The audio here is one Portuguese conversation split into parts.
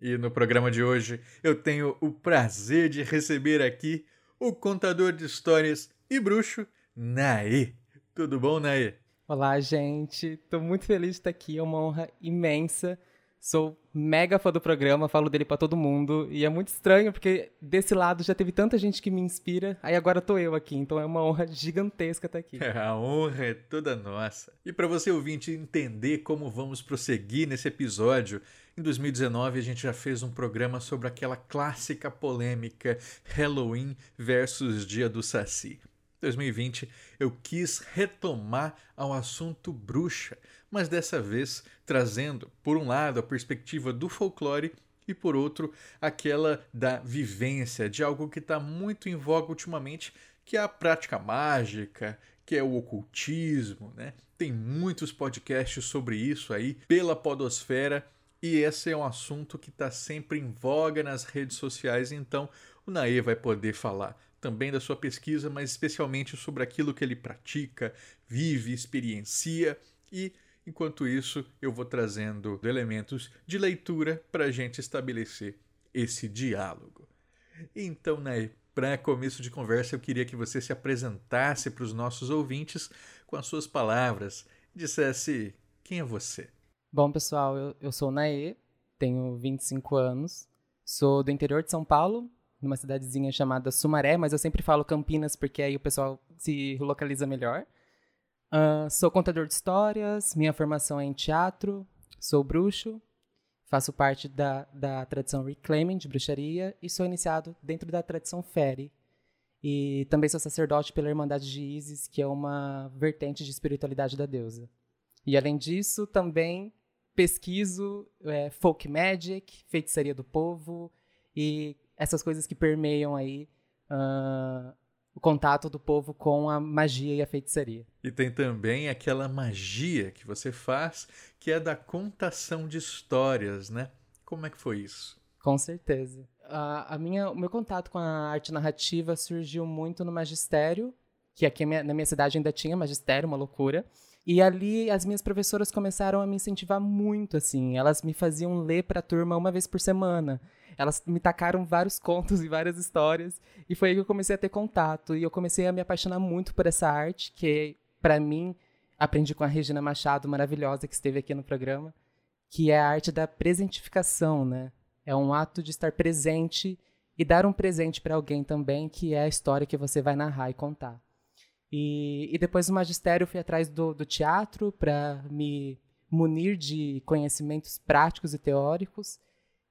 E no programa de hoje eu tenho o prazer de receber aqui o contador de histórias e bruxo, Naê. Tudo bom, Naê? Olá, gente. Tô muito feliz de estar aqui. É uma honra imensa. Sou mega fã do programa, falo dele para todo mundo. E é muito estranho, porque desse lado já teve tanta gente que me inspira. Aí agora tô eu aqui. Então é uma honra gigantesca estar aqui. A honra é toda nossa. E para você ouvinte entender como vamos prosseguir nesse episódio, em 2019 a gente já fez um programa sobre aquela clássica polêmica Halloween versus Dia do Saci. 2020 eu quis retomar ao assunto bruxa, mas dessa vez trazendo, por um lado, a perspectiva do folclore e por outro, aquela da vivência de algo que está muito em voga ultimamente, que é a prática mágica, que é o ocultismo, né? Tem muitos podcasts sobre isso aí pela podosfera e esse é um assunto que está sempre em voga nas redes sociais, então o Naê vai poder falar também da sua pesquisa, mas especialmente sobre aquilo que ele pratica, vive, experiencia e enquanto isso eu vou trazendo elementos de leitura para a gente estabelecer esse diálogo. Então, Naê, para começo de conversa, eu queria que você se apresentasse para os nossos ouvintes com as suas palavras, dissesse quem é você. Bom, pessoal, eu, eu sou Naê, tenho 25 anos, sou do interior de São Paulo, numa cidadezinha chamada Sumaré, mas eu sempre falo Campinas porque aí o pessoal se localiza melhor. Uh, sou contador de histórias, minha formação é em teatro, sou bruxo, faço parte da, da tradição Reclaiming de bruxaria e sou iniciado dentro da tradição Fere. E também sou sacerdote pela Irmandade de Isis, que é uma vertente de espiritualidade da deusa. E além disso, também pesquiso é, folk magic, feitiçaria do povo e essas coisas que permeiam aí uh, o contato do povo com a magia e a feitiçaria. E tem também aquela magia que você faz, que é da contação de histórias, né? Como é que foi isso? Com certeza. A, a minha, o meu contato com a arte narrativa surgiu muito no magistério, que aqui na minha cidade ainda tinha magistério, uma loucura. E ali as minhas professoras começaram a me incentivar muito, assim. Elas me faziam ler para a turma uma vez por semana. Elas me tacaram vários contos e várias histórias. E foi aí que eu comecei a ter contato. E eu comecei a me apaixonar muito por essa arte, que, para mim, aprendi com a Regina Machado, maravilhosa, que esteve aqui no programa, que é a arte da presentificação, né? É um ato de estar presente e dar um presente para alguém também, que é a história que você vai narrar e contar. E, e depois do magistério fui atrás do, do teatro para me munir de conhecimentos práticos e teóricos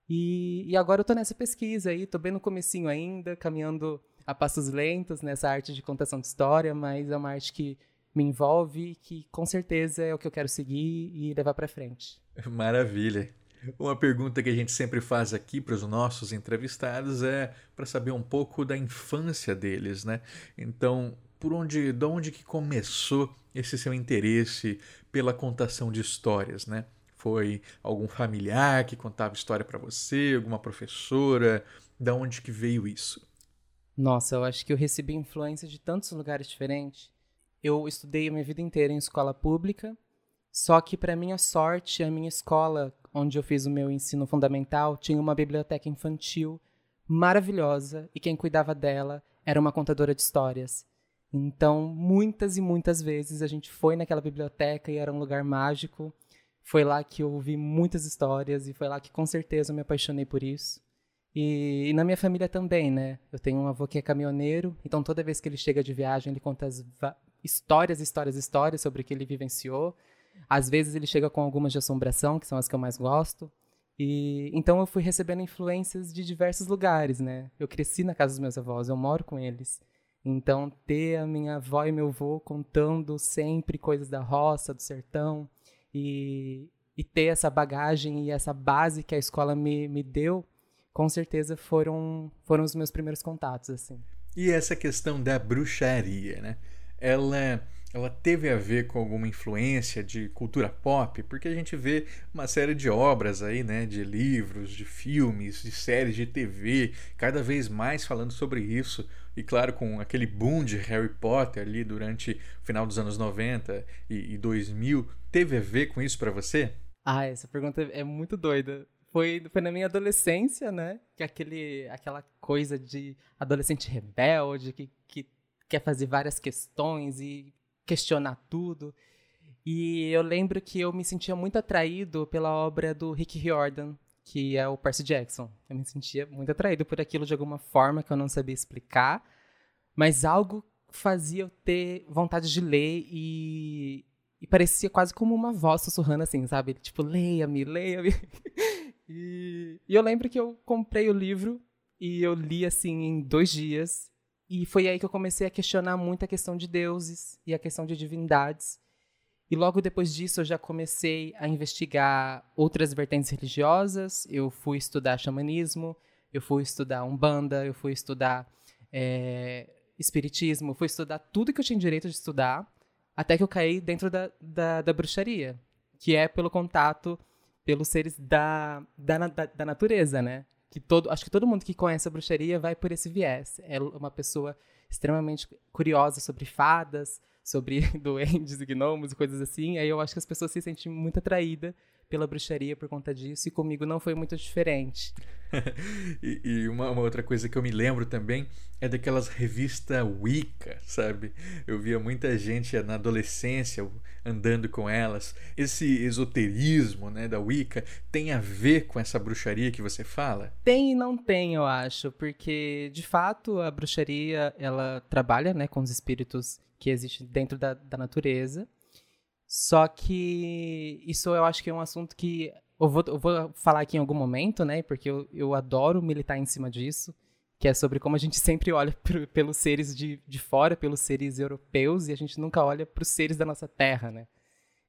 e, e agora eu estou nessa pesquisa aí, estou bem no comecinho ainda, caminhando a passos lentos nessa arte de contação de história, mas é uma arte que me envolve que com certeza é o que eu quero seguir e levar para frente. Maravilha. Uma pergunta que a gente sempre faz aqui para os nossos entrevistados é para saber um pouco da infância deles, né? Então, por onde, de onde que começou esse seu interesse pela contação de histórias, né? Foi algum familiar que contava história para você, alguma professora? Da onde que veio isso? Nossa, eu acho que eu recebi influência de tantos lugares diferentes. Eu estudei a minha vida inteira em escola pública, só que para minha sorte, a minha escola, onde eu fiz o meu ensino fundamental, tinha uma biblioteca infantil maravilhosa e quem cuidava dela era uma contadora de histórias. Então, muitas e muitas vezes a gente foi naquela biblioteca e era um lugar mágico foi lá que eu ouvi muitas histórias e foi lá que com certeza eu me apaixonei por isso. E, e, na minha família também, né? Eu tenho um avô que é caminhoneiro, então toda vez que ele chega de viagem, ele conta histórias, histórias, histórias sobre o que ele vivenciou. Às vezes ele chega com algumas de assombração, que são as que eu mais gosto. E então eu fui recebendo influências de diversos lugares, né? Eu cresci na casa dos meus avós, eu moro com eles. Então ter a minha avó e meu avô contando sempre coisas da roça, do sertão, e, e ter essa bagagem e essa base que a escola me, me deu com certeza foram, foram os meus primeiros contatos, assim. E essa questão da bruxaria, né? Ela, ela teve a ver com alguma influência de cultura pop? Porque a gente vê uma série de obras aí, né? De livros, de filmes, de séries de TV, cada vez mais falando sobre isso. E claro, com aquele boom de Harry Potter ali durante o final dos anos 90 e, e 2000, teve a ver com isso para você? Ah, essa pergunta é muito doida. Foi, foi na minha adolescência, né? Que aquele, aquela coisa de adolescente rebelde, que, que quer fazer várias questões e questionar tudo. E eu lembro que eu me sentia muito atraído pela obra do Rick Riordan, que é o Percy Jackson. Eu me sentia muito atraído por aquilo de alguma forma que eu não sabia explicar, mas algo fazia eu ter vontade de ler e, e parecia quase como uma voz sussurrando assim, sabe? Tipo, leia-me, leia-me. e, e eu lembro que eu comprei o livro e eu li assim em dois dias. E foi aí que eu comecei a questionar muito a questão de deuses e a questão de divindades. E logo depois disso eu já comecei a investigar outras vertentes religiosas. Eu fui estudar xamanismo, eu fui estudar umbanda, eu fui estudar é, espiritismo, fui estudar tudo que eu tinha direito de estudar, até que eu caí dentro da, da, da bruxaria, que é pelo contato pelos seres da, da, da, natureza, né? Que todo, acho que todo mundo que conhece a bruxaria vai por esse viés. É uma pessoa extremamente curiosa sobre fadas, sobre duendes e gnomos e coisas assim. Aí eu acho que as pessoas se sentem muito atraídas pela bruxaria por conta disso, e comigo não foi muito diferente. e, e uma, uma, outra coisa que eu me lembro também é daquelas revistas Wicca, sabe? Eu via muita gente na adolescência andando com elas. Esse esoterismo né, da Wicca tem a ver com essa bruxaria que você fala? Tem e não tem, eu acho, porque de fato a bruxaria ela trabalha né, com os espíritos que existem dentro da, da natureza. Só que isso eu acho que é um assunto que eu vou, eu vou falar aqui em algum momento, né? Porque eu, eu adoro militar em cima disso, que é sobre como a gente sempre olha pro, pelos seres de, de fora, pelos seres europeus, e a gente nunca olha para os seres da nossa terra, né?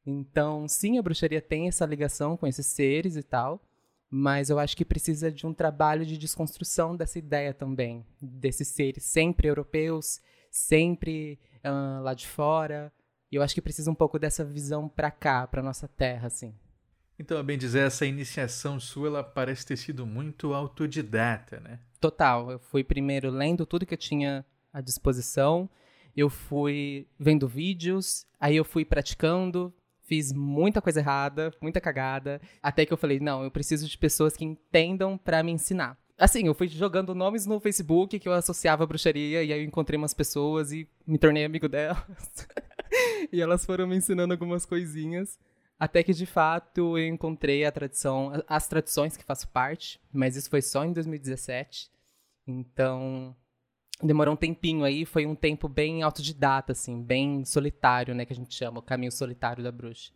Então, sim, a bruxaria tem essa ligação com esses seres e tal, mas eu acho que precisa de um trabalho de desconstrução dessa ideia também, desses seres sempre europeus, sempre uh, lá de fora, e eu acho que precisa um pouco dessa visão para cá, para nossa terra, assim. Então, a bem dizer, essa iniciação sua, ela parece ter sido muito autodidata, né? Total. Eu fui primeiro lendo tudo que eu tinha à disposição, eu fui vendo vídeos, aí eu fui praticando, fiz muita coisa errada, muita cagada, até que eu falei, não, eu preciso de pessoas que entendam para me ensinar. Assim, eu fui jogando nomes no Facebook que eu associava à bruxaria, e aí eu encontrei umas pessoas e me tornei amigo delas. e elas foram me ensinando algumas coisinhas. Até que, de fato, eu encontrei a tradição, as tradições que faço parte, mas isso foi só em 2017. Então, demorou um tempinho aí, foi um tempo bem autodidata, assim, bem solitário, né, que a gente chama, o caminho solitário da bruxa.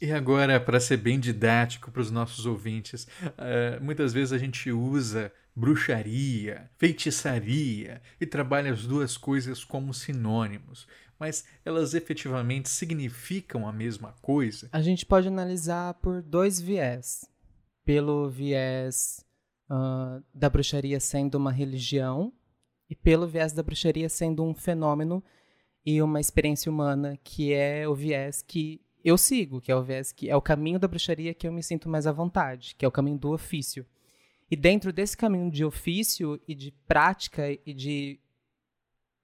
E agora, para ser bem didático para os nossos ouvintes, uh, muitas vezes a gente usa bruxaria, feitiçaria e trabalha as duas coisas como sinônimos, mas elas efetivamente significam a mesma coisa? A gente pode analisar por dois viés. Pelo viés uh, da bruxaria sendo uma religião e pelo viés da bruxaria sendo um fenômeno e uma experiência humana, que é o viés que eu sigo, que é o viés que é o caminho da bruxaria que eu me sinto mais à vontade, que é o caminho do ofício. E dentro desse caminho de ofício e de prática e de,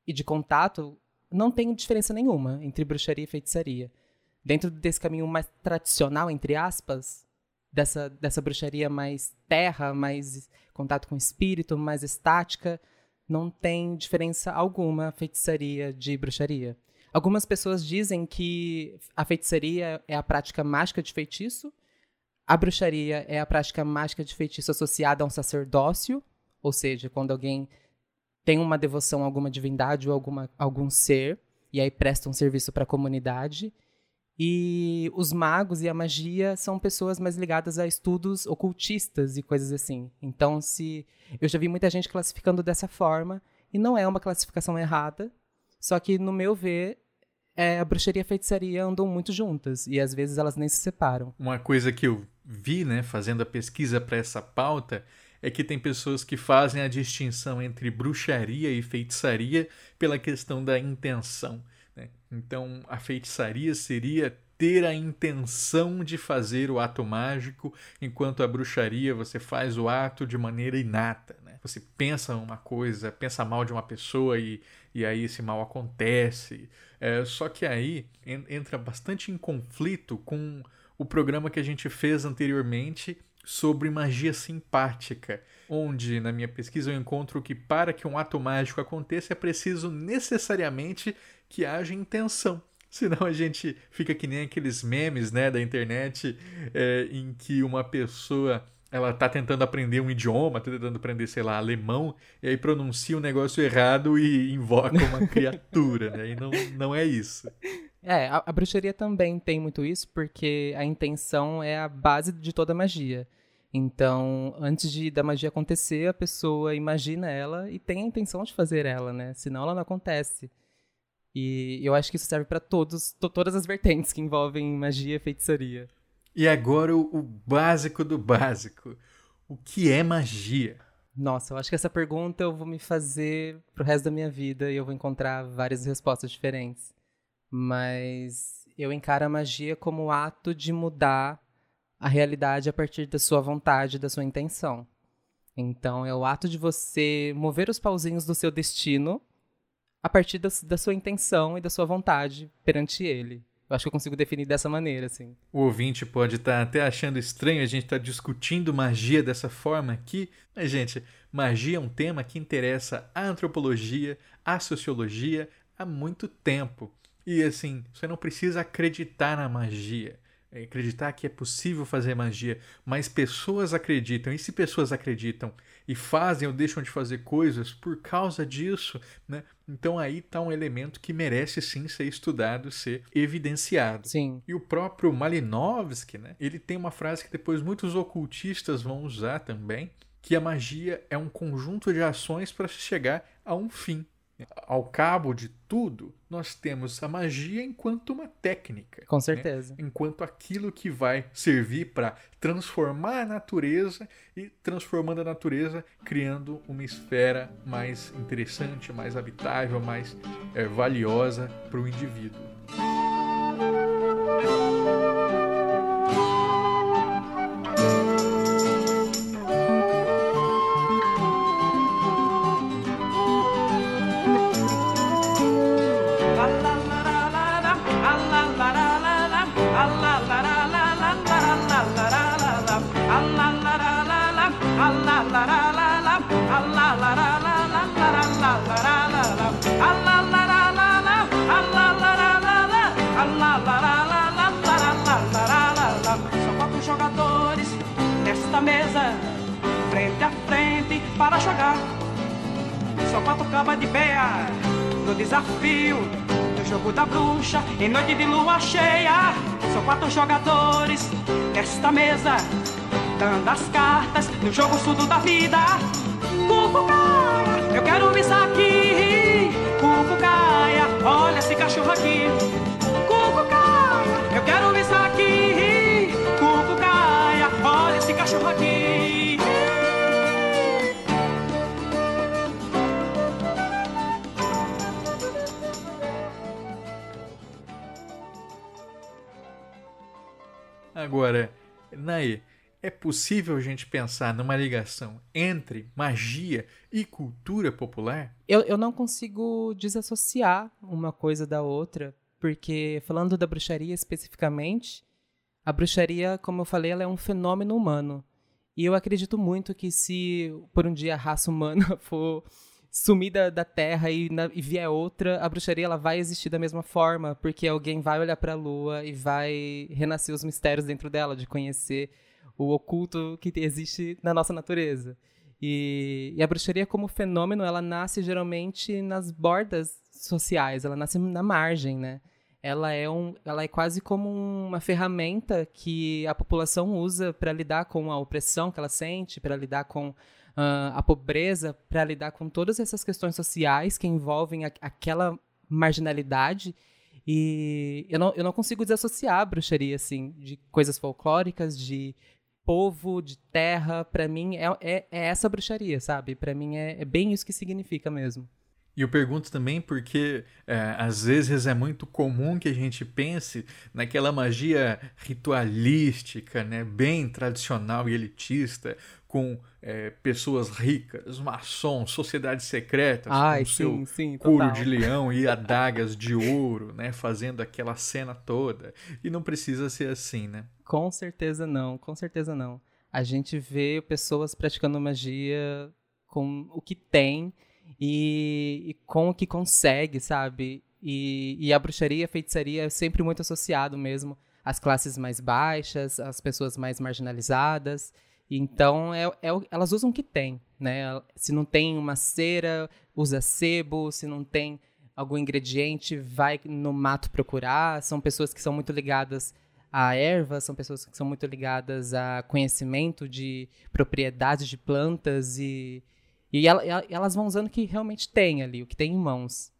e de contato, não tem diferença nenhuma entre bruxaria e feitiçaria. Dentro desse caminho mais tradicional, entre aspas, dessa, dessa bruxaria mais terra, mais contato com o espírito, mais estática, não tem diferença alguma feitiçaria de bruxaria. Algumas pessoas dizem que a feitiçaria é a prática mágica de feitiço a bruxaria é a prática mágica de feitiço associada a um sacerdócio, ou seja, quando alguém tem uma devoção a alguma divindade ou alguma, algum ser, e aí presta um serviço para a comunidade. E os magos e a magia são pessoas mais ligadas a estudos ocultistas e coisas assim. Então, se eu já vi muita gente classificando dessa forma, e não é uma classificação errada, só que no meu ver é, a bruxaria e a feitiçaria andam muito juntas e às vezes elas nem se separam. Uma coisa que eu vi, né, fazendo a pesquisa para essa pauta, é que tem pessoas que fazem a distinção entre bruxaria e feitiçaria pela questão da intenção. Né? Então, a feitiçaria seria ter a intenção de fazer o ato mágico, enquanto a bruxaria você faz o ato de maneira inata. Né? Você pensa uma coisa, pensa mal de uma pessoa e, e aí esse mal acontece. É, só que aí entra bastante em conflito com o programa que a gente fez anteriormente sobre magia simpática, onde na minha pesquisa eu encontro que para que um ato mágico aconteça é preciso necessariamente que haja intenção. Senão a gente fica que nem aqueles memes né, da internet é, em que uma pessoa ela tá tentando aprender um idioma, tá tentando aprender, sei lá, alemão, e aí pronuncia um negócio errado e invoca uma criatura, né? E não, não é isso. É, a, a, bruxaria também tem muito isso, porque a intenção é a base de toda magia. Então, antes de da magia acontecer, a pessoa imagina ela e tem a intenção de fazer ela, né? Senão ela não acontece. E eu acho que isso serve para todos, todas as vertentes que envolvem magia e feitiçaria. E agora o, básico do básico. O que é magia? Nossa, eu acho que essa pergunta eu vou me fazer pro resto da minha vida e eu vou encontrar várias respostas diferentes. Mas eu encaro a magia como o ato de mudar a realidade a partir da sua vontade, da sua intenção. Então é o ato de você mover os pauzinhos do seu destino a partir da sua intenção e da sua vontade perante ele. Eu acho que eu consigo definir dessa maneira, assim. O ouvinte pode estar tá até achando estranho a gente estar tá discutindo magia dessa forma aqui, mas, gente, magia é um tema que interessa a antropologia, a sociologia há muito tempo. E, assim, você não precisa acreditar na magia. É, acreditar que é possível fazer magia, mas pessoas acreditam, e se pessoas acreditam e fazem ou deixam de fazer coisas por causa disso, né? Então aí está um elemento que merece sim ser estudado, ser evidenciado. Sim. E o próprio Malinowski, né? Ele tem uma frase que depois muitos ocultistas vão usar também, que a magia é um conjunto de ações para chegar a um fim. Ao cabo de tudo, nós temos a magia enquanto uma técnica. Com né? certeza. Né? Enquanto aquilo que vai servir para transformar a natureza e transformando a natureza, criando uma esfera mais interessante, mais habitável, mais é, valiosa para o indivíduo. Para jogar. Só quatro cabas de beia no desafio do jogo da bruxa em noite de lua cheia. São quatro jogadores nesta mesa, dando as cartas no jogo surdo da vida. Cucucaia, eu quero isso aqui. Cucucaia, olha esse cachorro aqui. Cachorro aqui. Agora, Nai, é possível a gente pensar numa ligação entre magia e cultura popular? Eu, eu não consigo desassociar uma coisa da outra, porque falando da bruxaria especificamente, a bruxaria, como eu falei, ela é um fenômeno humano. E eu acredito muito que se por um dia a raça humana for sumir da, da Terra e, na, e vier outra, a bruxaria ela vai existir da mesma forma, porque alguém vai olhar para a Lua e vai renascer os mistérios dentro dela, de conhecer o oculto que existe na nossa natureza. E, e, a bruxaria como fenômeno, ela nasce geralmente nas bordas sociais, ela nasce na margem, né? Ela é, um, ela é quase como uma ferramenta que a população usa para lidar com a opressão que ela sente, para lidar com uh, a pobreza para lidar com todas essas questões sociais que envolvem a, aquela marginalidade E eu não, eu não consigo desassociar a bruxaria, assim, de coisas folclóricas, de povo, de terra. Para mim, é, é, é, essa bruxaria, sabe? Para mim, é, é bem isso que significa mesmo. E eu pergunto também porque é, às vezes é muito comum que a gente pense naquela magia ritualística, né, bem tradicional e elitista, com é, pessoas ricas, maçons, sociedades secretas, Ai, com sim, seu sim, couro total. de leão e adagas de ouro, né, fazendo aquela cena toda. E não precisa ser assim, né? Com certeza não, com certeza não. A gente vê pessoas praticando magia com o que tem e, e com o que consegue, sabe? E, e, a bruxaria, a feitiçaria é sempre muito associado mesmo às classes mais baixas, às pessoas mais marginalizadas. Então, é, é, elas usam o que tem, né? Se não tem uma cera, usa sebo. Se não tem algum ingrediente, vai no mato procurar. São pessoas que são muito ligadas a ervas, são pessoas que são muito ligadas a conhecimento de propriedades de plantas e, e elas vão usando o que realmente tem ali, o que tem em mãos.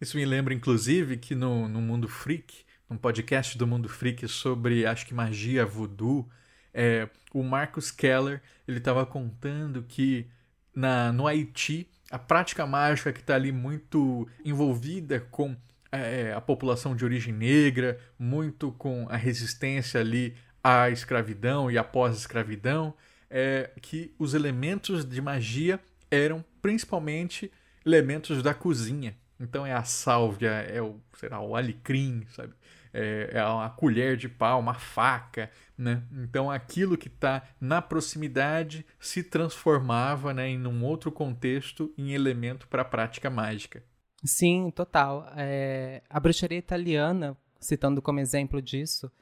Isso me lembra, inclusive, que no, no Mundo Freak, num podcast do Mundo Freak sobre, acho que magia voodoo, é, o Marcus Keller ele estava contando que na, no Haiti a prática mágica que está ali muito envolvida com é, a população de origem negra, muito com a resistência ali à escravidão e após escravidão, é que os elementos de magia eram principalmente elementos da cozinha. Então é a sálvia, é o, será, o alecrim, sabe? É, é uma colher de pau, uma faca, né? Então aquilo que está na proximidade se transformava, né, em um outro contexto, em elemento para a prática mágica. Sim, total. É, a bruxaria italiana, citando como exemplo disso,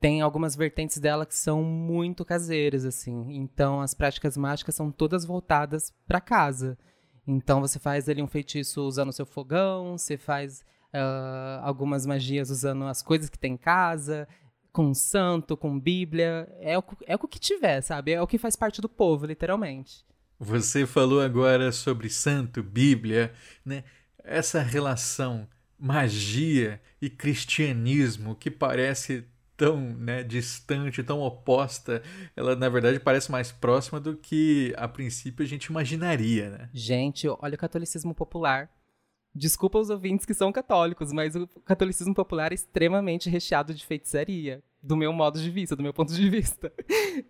tem algumas vertentes dela que são muito caseiras, assim. Então, as práticas mágicas são todas voltadas para casa. Então, você faz ali um feitiço usando o seu fogão, você faz uh, algumas magias usando as coisas que tem em casa, com santo, com bíblia. É o, é o que tiver, sabe? É o que faz parte do povo, literalmente. Você falou agora sobre santo, bíblia, né? essa relação magia e cristianismo que parece tão né, distante, tão oposta, ela na verdade parece mais próxima do que a princípio a gente imaginaria, né? Gente, olha o catolicismo popular. Desculpa os ouvintes que são católicos, mas o catolicismo popular é extremamente recheado de feitiçaria, do meu modo de vista, do meu ponto de vista.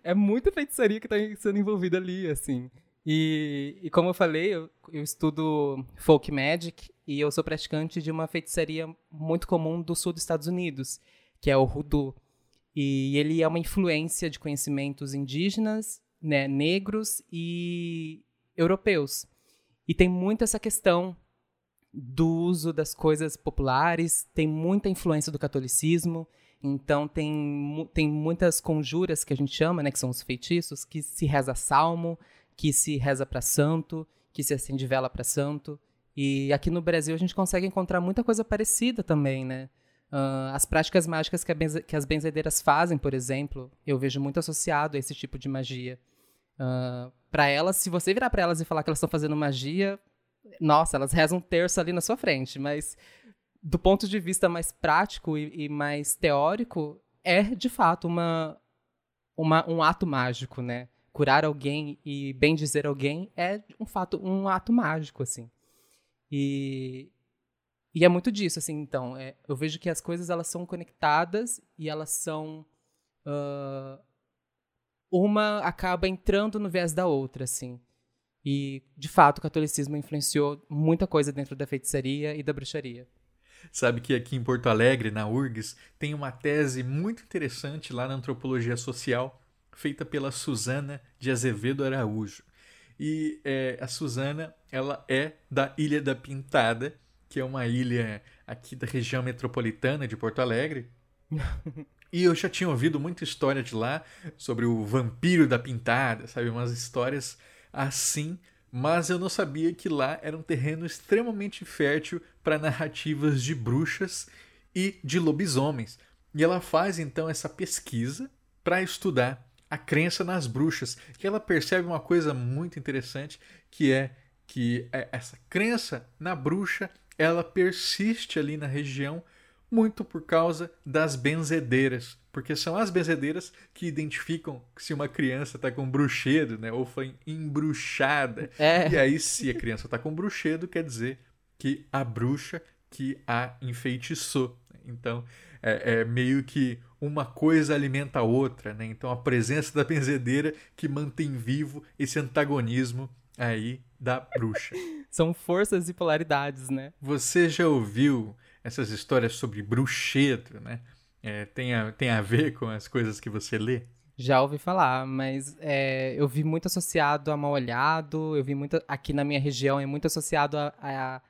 É muita feitiçaria que está sendo envolvida ali, assim. E, e como eu falei, eu, eu, estudo folk magic e eu sou praticante de uma feitiçaria muito comum do sul dos Estados Unidos, que é o hoodoo. E ele é uma influência de conhecimentos indígenas, né, negros e europeus. E tem muito essa questão do uso das coisas populares, tem muita influência do catolicismo, então tem, tem muitas conjuras que a gente chama, né, que são os feitiços, que se reza salmo, que se reza para santo, que se acende vela para santo. E aqui no Brasil a gente consegue encontrar muita coisa parecida também, né? Uh, as práticas mágicas que, benze que, as benzedeiras fazem, por exemplo, eu vejo muito associado a esse tipo de magia. Uh, para elas, se você virar para elas e falar que elas estão fazendo magia, nossa, elas rezam um terço ali na sua frente, mas do ponto de vista mais prático e, e mais teórico, é de fato uma, uma, um ato mágico, né? curar alguém e bem dizer alguém é um fato, um ato mágico, assim. E, e é muito disso, assim, então. É, eu vejo que as coisas, elas são conectadas e elas são... Uh, uma acaba entrando no viés da outra, assim. E, de fato, o catolicismo influenciou muita coisa dentro da feitiçaria e da bruxaria. Sabe que aqui em Porto Alegre, na URGS, tem uma tese muito interessante lá na antropologia social feita pela Susana de Azevedo Araújo. E é, a Susana, ela é da Ilha da Pintada, que é uma ilha aqui da região metropolitana de Porto Alegre. e eu já tinha ouvido muita história de lá sobre o vampiro da Pintada, sabe? Umas histórias assim, mas eu não sabia que lá era um terreno extremamente fértil para narrativas de bruxas e de lobisomens. E ela faz então essa pesquisa para estudar a crença nas bruxas, que ela percebe uma coisa muito interessante, que é que é, essa crença na bruxa, ela persiste ali na região Muito por causa das benzedeiras, porque são as benzedeiras que identificam se uma criança está com bruxedo, né, ou foi embruxada. É. E aí, se a criança está com bruxedo, quer dizer que a bruxa que a enfeitiçou. Então, é, é meio que uma coisa alimenta a outra, né? Então, a presença da benzedeira que mantém vivo esse antagonismo aí da bruxa. São forças e polaridades, né? Você já ouviu essas histórias sobre bruxedo, né? É, tem, a, tem a ver com as coisas que você lê? Já ouvi falar, mas é, eu vi muito associado a mal olhado, eu vi muito. Aqui na minha região é muito associado a, a,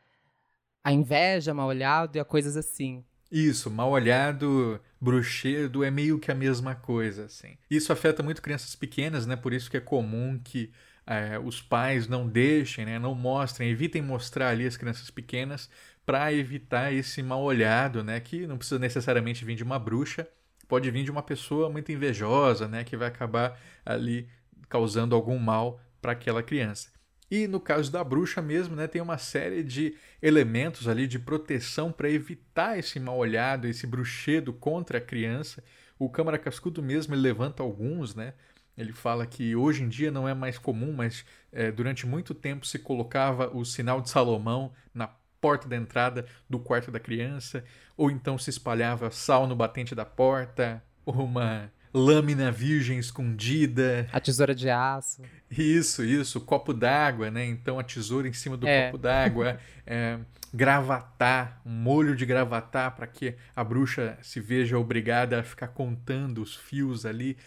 a inveja, mal olhado e a coisas assim. Isso, mal olhado, bruxedo é meio que a mesma coisa, assim. Isso afeta muito crianças pequenas, né? Por isso que é comum que é, os pais não deixem, né? Não mostrem, evitem mostrar ali as crianças pequenas para evitar esse mal olhado, né? Que não precisa necessariamente vir de uma bruxa, pode vir de uma pessoa muito invejosa, né? Que vai acabar ali causando algum mal para aquela criança. E no caso da bruxa mesmo, né, tem uma série de elementos ali de proteção para evitar esse mal olhado, esse bruxedo contra a criança. O Câmara Cascudo mesmo levanta alguns, né? Ele fala que hoje em dia não é mais comum, mas é, durante muito tempo se colocava o sinal de Salomão na porta da entrada do quarto da criança, ou então se espalhava sal no batente da porta, uma lâmina virgem escondida. A tesoura de aço. Isso, isso, copo d'água, né? Então a tesoura em cima do É. copo d'água, é, gravatar, um molho de gravatar para que a bruxa se veja obrigada a ficar contando os fios ali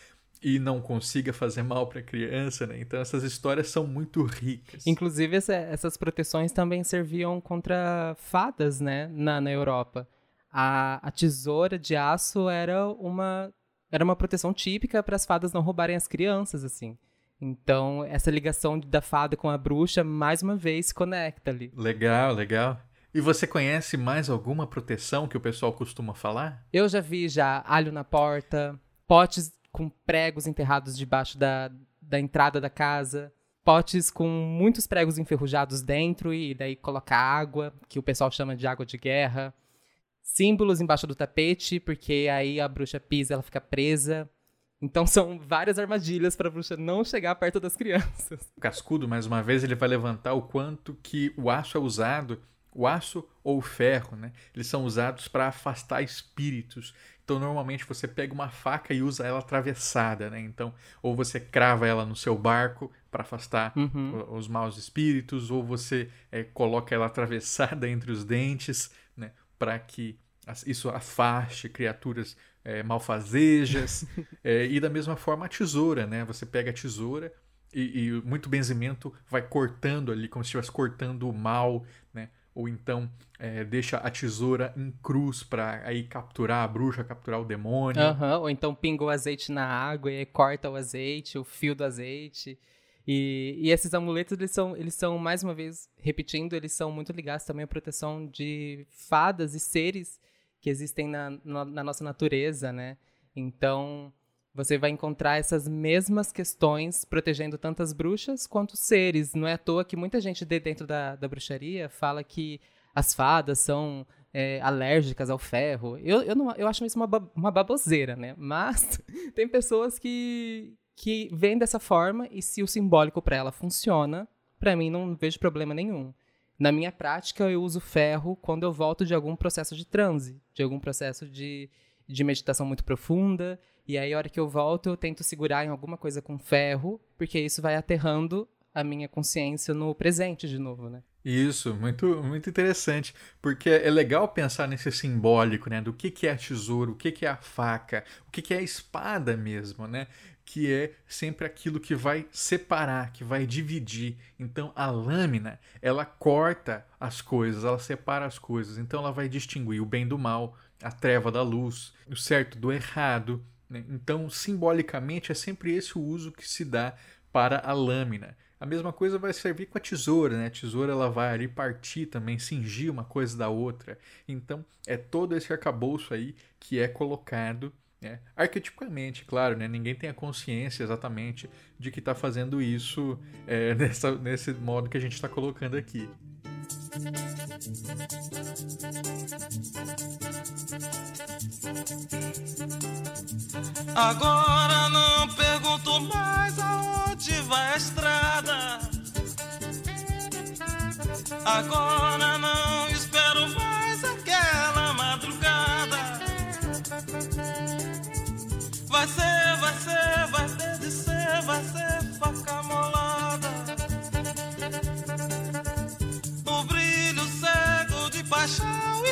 e não consiga fazer mal para a criança, né? Então essas histórias são muito ricas. Inclusive, essa- essas proteções também serviam contra fadas, né? Na, na Europa. A, a tesoura de aço era uma, era uma proteção típica para as fadas não roubarem as crianças, assim. Então, essa ligação da fada com a bruxa, mais uma vez, se conecta ali. Legal, legal. E você conhece mais alguma proteção que o pessoal costuma falar? Eu já vi já alho na porta, potes com pregos enterrados debaixo da, da entrada da casa, potes com muitos pregos enferrujados dentro e daí colocar água, que o pessoal chama de água de guerra. Símbolos embaixo do tapete, porque aí a bruxa pisa, ela fica presa. Então são várias armadilhas para a bruxa não chegar perto das crianças. O cascudo, mais uma vez, ele vai levantar o quanto que o aço é usado, o aço ou o ferro, né? Eles são usados para afastar espíritos. Então, normalmente você pega uma faca e usa ela atravessada, né? Então, ou você crava ela no seu barco para afastar Uhum. os maus espíritos, ou você eh, coloca ela atravessada entre os dentes, né? Para que isso afaste criaturas eh, malfazejas. Eh, e da mesma forma a tesoura, né? Você pega a tesoura e, e muito benzimento vai cortando ali, como se estivesse cortando o mal, né? Ou então eh, deixa a tesoura em cruz para aí capturar a bruxa, capturar o demônio. Aham, Ou então pinga o azeite na água e corta o azeite, o fio do azeite. E, e esses amuletos, eles são, eles são, mais uma vez, repetindo, eles são muito ligados também à proteção de fadas e seres que existem na, na, na nossa natureza, né? Então, você vai encontrar essas mesmas questões protegendo tantas bruxas quanto seres. Não é à toa que muita gente de dentro da, da bruxaria fala que as fadas são é, alérgicas ao ferro. Eu, eu, não, eu acho isso uma, uma baboseira, né? Mas tem pessoas que, que veem dessa forma e se o simbólico para ela funciona, para mim não vejo problema nenhum. Na minha prática, eu uso ferro quando eu volto de algum processo de transe, de algum processo de, de meditação muito profunda. E aí, a hora que eu volto, eu tento segurar em alguma coisa com ferro, porque isso vai aterrando a minha consciência no presente de novo, né? Isso, muito, muito interessante, porque é legal pensar nesse simbólico, né, do que, que é a tesoura, o que, que é a faca, o que, que é a espada mesmo, né, que é sempre aquilo que vai separar, que vai dividir. Então a lâmina, ela corta as coisas, ela separa as coisas, então ela vai distinguir o bem do mal, a treva da luz, o certo do errado. Né? Então, simbolicamente, é sempre esse o uso que se dá para a lâmina. A mesma coisa vai servir com a tesoura, né? A tesoura ela vai ali partir também, cingir uma coisa da outra. Então, é todo esse arcabouço aí que é colocado né? arquetipicamente, claro, né? Ninguém tem a consciência exatamente de que está fazendo isso é, nessa, nesse modo que a gente está colocando aqui. Agora não pergunto mais aonde vai a estrada. Agora não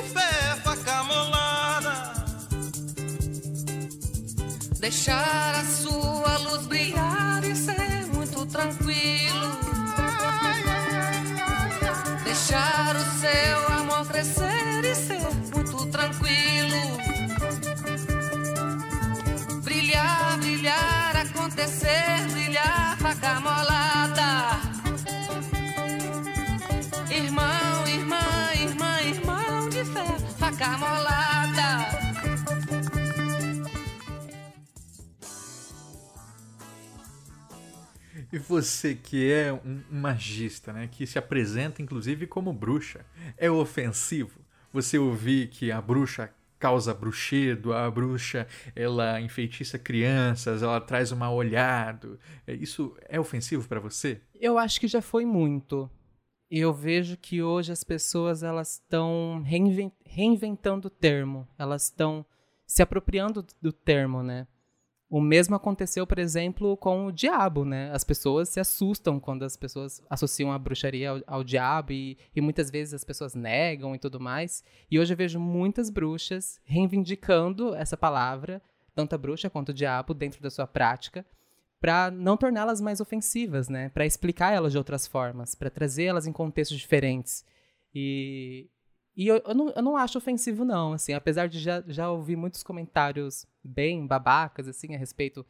paixão e fé, faca molada. Deixar a sua luz brilhar e ser muito tranquilo. Deixar o seu amor crescer e ser muito tranquilo. Brilhar, brilhar, acontecer, brilhar, faca molada. E você que é um magista, né, que se apresenta inclusive como bruxa, é ofensivo você ouvir que a bruxa causa bruxedo, a bruxa ela enfeitiça crianças, ela traz um mal olhado. É, Isso é ofensivo para você? Eu acho que já foi muito. Eu vejo que hoje as pessoas elas estão reinven- reinventando o termo, elas estão se apropriando do termo, né? O mesmo aconteceu, por exemplo, com o diabo, né? As pessoas se assustam quando as pessoas associam a bruxaria ao, ao diabo e, e muitas vezes as pessoas negam e tudo mais. E hoje eu vejo muitas bruxas reivindicando essa palavra, tanto a bruxa quanto o diabo, dentro da sua prática, para não torná-las mais ofensivas, né? Para explicar elas de outras formas, para trazer elas em contextos diferentes. E, e eu, eu, não, eu não acho ofensivo, não, assim, apesar de já, já ouvir muitos comentários bem babacas, assim, a respeito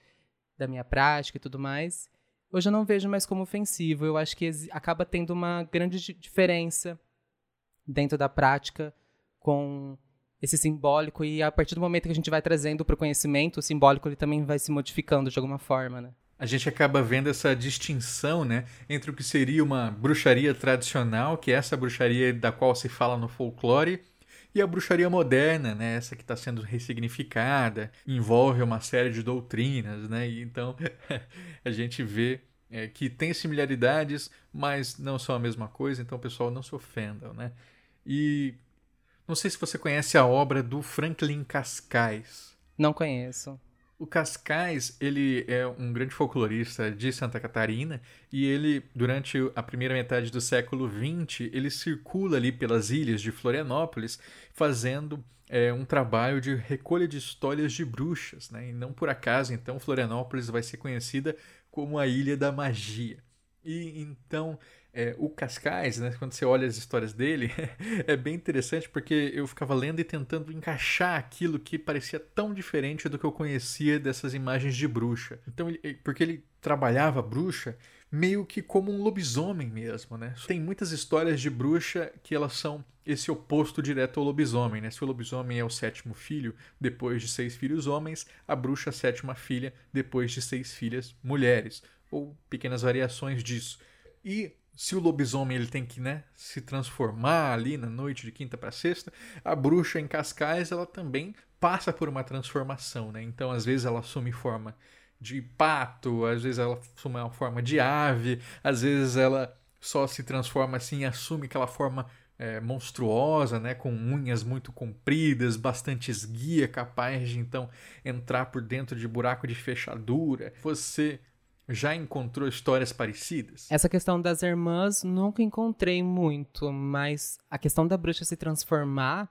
da minha prática e tudo mais, hoje eu não vejo mais como ofensivo. Eu acho que acaba tendo uma grande di- diferença dentro da prática com esse simbólico e a partir do momento que a gente vai trazendo para o conhecimento, o simbólico ele também vai se modificando de alguma forma, né? A gente acaba vendo essa distinção, né, entre o que seria uma bruxaria tradicional, que é essa bruxaria da qual se fala no folclore, e a bruxaria moderna, né, essa que está sendo ressignificada, envolve uma série de doutrinas, né, e então a gente vê é, que tem similaridades, mas não são a mesma coisa, então pessoal não se ofendam, né. E não sei se você conhece a obra do Franklin Cascais. Não conheço. O Cascais, ele é um grande folclorista de Santa Catarina e ele, durante a primeira metade do século XX, ele circula ali pelas ilhas de Florianópolis fazendo é, um trabalho de recolha de histórias de bruxas, né? E não por acaso, então, Florianópolis vai ser conhecida como a Ilha da Magia. E então, é, o Cascais, né, quando você olha as histórias dele, é bem interessante porque eu ficava lendo e tentando encaixar aquilo que parecia tão diferente do que eu conhecia dessas imagens de bruxa. Então, ele, porque ele trabalhava bruxa meio que como um lobisomem mesmo, né? Tem muitas histórias de bruxa que elas são esse oposto direto ao lobisomem, né? Se o lobisomem é o sétimo filho, depois de seis filhos homens, a bruxa a sétima filha, depois de seis filhas mulheres, ou pequenas variações disso. E se o lobisomem ele tem que né, se transformar ali na noite de quinta para sexta, a bruxa em Cascais ela também passa por uma transformação, né? Então às vezes ela assume forma de pato, às vezes ela assume uma forma de ave, às vezes ela só se transforma assim, e assume aquela forma é, monstruosa, né, com unhas muito compridas, bastante esguia, capaz de então entrar por dentro de buraco de fechadura. Você já encontrou histórias parecidas? Essa questão das irmãs nunca encontrei muito, mas a questão da bruxa se transformar,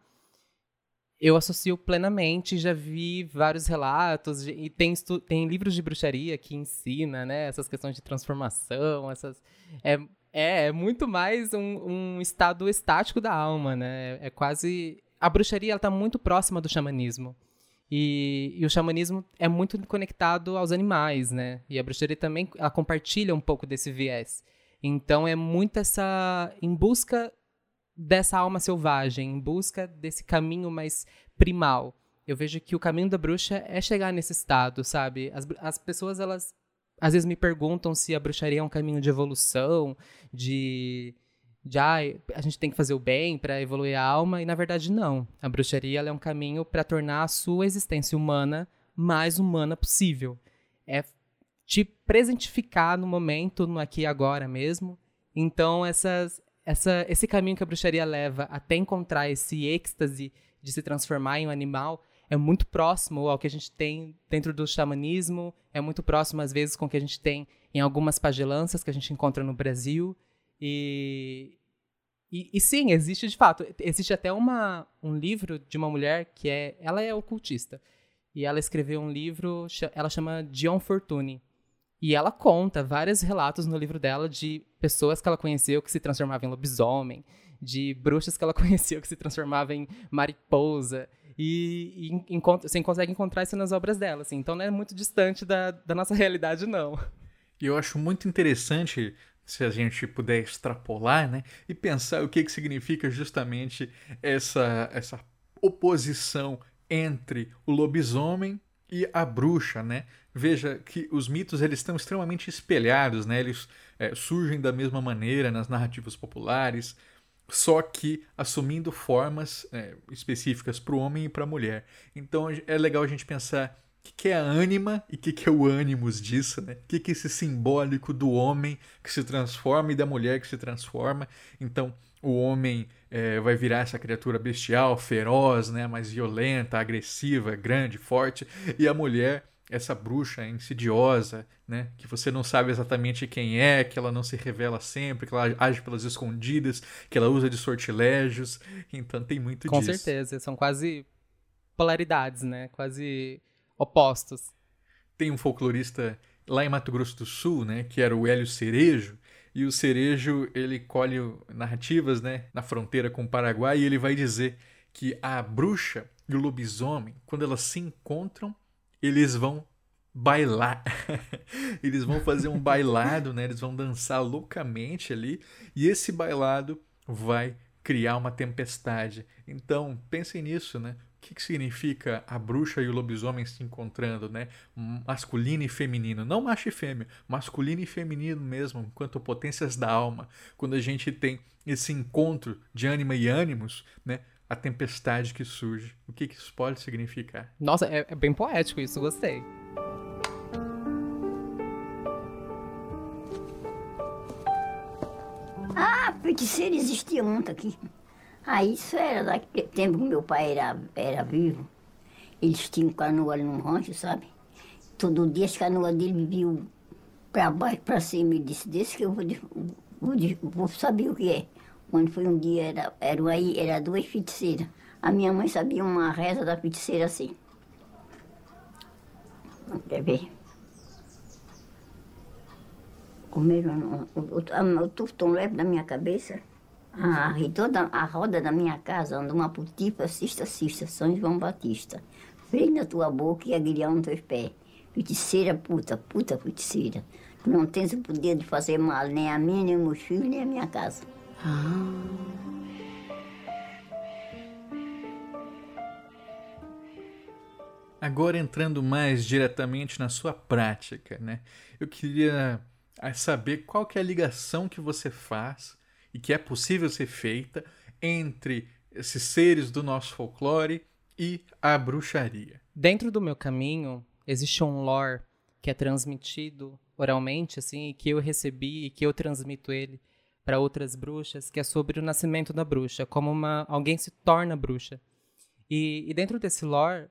eu associo plenamente, já vi vários relatos, e tem, tem livros de bruxaria que ensina, né, essas questões de transformação, essas... É, é, é muito mais um, um estado estático da alma, né, é quase... A bruxaria, ela tá muito próxima do xamanismo. E, e o xamanismo é muito conectado aos animais, né? E a bruxaria também ela compartilha um pouco desse viés. Então é muito essa em busca dessa alma selvagem, em busca desse caminho mais primal. Eu vejo que o caminho da bruxa é chegar nesse estado, sabe? As, as pessoas elas às vezes me perguntam se a bruxaria é um caminho de evolução, de ah, a gente tem que fazer o bem para evoluir a alma, e na verdade não. A bruxaria é um caminho para tornar a sua existência humana mais humana possível. É te presentificar no momento, no aqui e agora mesmo. Então, essas, essa, esse caminho que a bruxaria leva até encontrar esse êxtase de se transformar em um animal é muito próximo ao que a gente tem dentro do xamanismo, é muito próximo, às vezes, com o que a gente tem em algumas pagelanças que a gente encontra no Brasil. E, e, e, sim, existe de fato. Existe até uma, um livro de uma mulher que é. Ela é ocultista. E ela escreveu um livro, ela chama Dion Fortune. E ela conta vários relatos no livro dela de pessoas que ela conheceu que se transformavam em lobisomem, de bruxas que ela conheceu que se transformavam em mariposa. E, e você consegue encontrar isso nas obras dela. Assim. Então não é muito distante da, da nossa realidade, não. E eu acho muito interessante se a gente puder extrapolar, né, e pensar o que, que significa justamente essa, essa oposição entre o lobisomem e a bruxa, né? Veja que os mitos eles estão extremamente espelhados, né? Eles é, surgem da mesma maneira nas narrativas populares, só que assumindo formas é, específicas para o homem e para a mulher. Então é legal a gente pensar o que, que é a ânima e o que, que é o ânimos disso, né? O que, que é esse simbólico do homem que se transforma e da mulher que se transforma. Então, o homem é, vai virar essa criatura bestial, feroz, né? mais violenta, agressiva, grande, forte, e a mulher essa bruxa insidiosa, né? Que você não sabe exatamente quem é, que ela não se revela sempre, que ela age pelas escondidas, que ela usa de sortilégios. Então tem muito Com disso. Com certeza, são quase polaridades, né? Quase opostos. Tem um folclorista lá em Mato Grosso do Sul, né, que era o Hélio Cerejo, e o Cerejo, ele colhe narrativas, né, na fronteira com o Paraguai, e ele vai dizer que a bruxa e o lobisomem, quando elas se encontram, eles vão bailar. eles vão fazer um bailado, né? Eles vão dançar loucamente ali, e esse bailado vai criar uma tempestade. Então, pensem nisso, né? O que, que significa a bruxa e o lobisomem se encontrando, né? Masculino e feminino, não macho e fêmea, masculino e feminino mesmo, enquanto potências da alma. Quando a gente tem esse encontro de ânima e ânimos, né? A tempestade que surge. O que, que isso pode significar? Nossa, é, é bem poético isso, gostei. Ah, feiticeiro existia muito aqui. Aí isso era daquele tempo que meu pai era, era vivo. Eles tinham canoa ali no rancho, sabe? Todo dia as canoas dele viviam para baixo, para cima. Ele disse, desse que eu vou, vou, vou, saber o que é. Quando foi um dia, era, era, aí, era duas feiticeiras. A minha mãe sabia uma reza da feiticeira assim. Quer ver? Comeram o, o, o, o tostão leve da minha cabeça. Ah, e toda a roda da minha casa anda uma putipa, cista, cista, São João Batista. Na tua boca e aguilhão nos teus pés. Feiticeira, puta, puta feiticeira. Tu não tens o poder de fazer mal nem a mim, nem meus filhos, nem a minha casa. Ah. Agora entrando mais diretamente na sua prática, né? Eu queria ah, saber qual que é a ligação que você faz e que é possível ser feita entre esses seres do nosso folclore e a bruxaria. Dentro do meu caminho existe um lore que é transmitido oralmente, assim, e que eu recebi e que eu transmito ele para outras bruxas, que é sobre o nascimento da bruxa, como uma alguém se torna bruxa. E, e dentro desse lore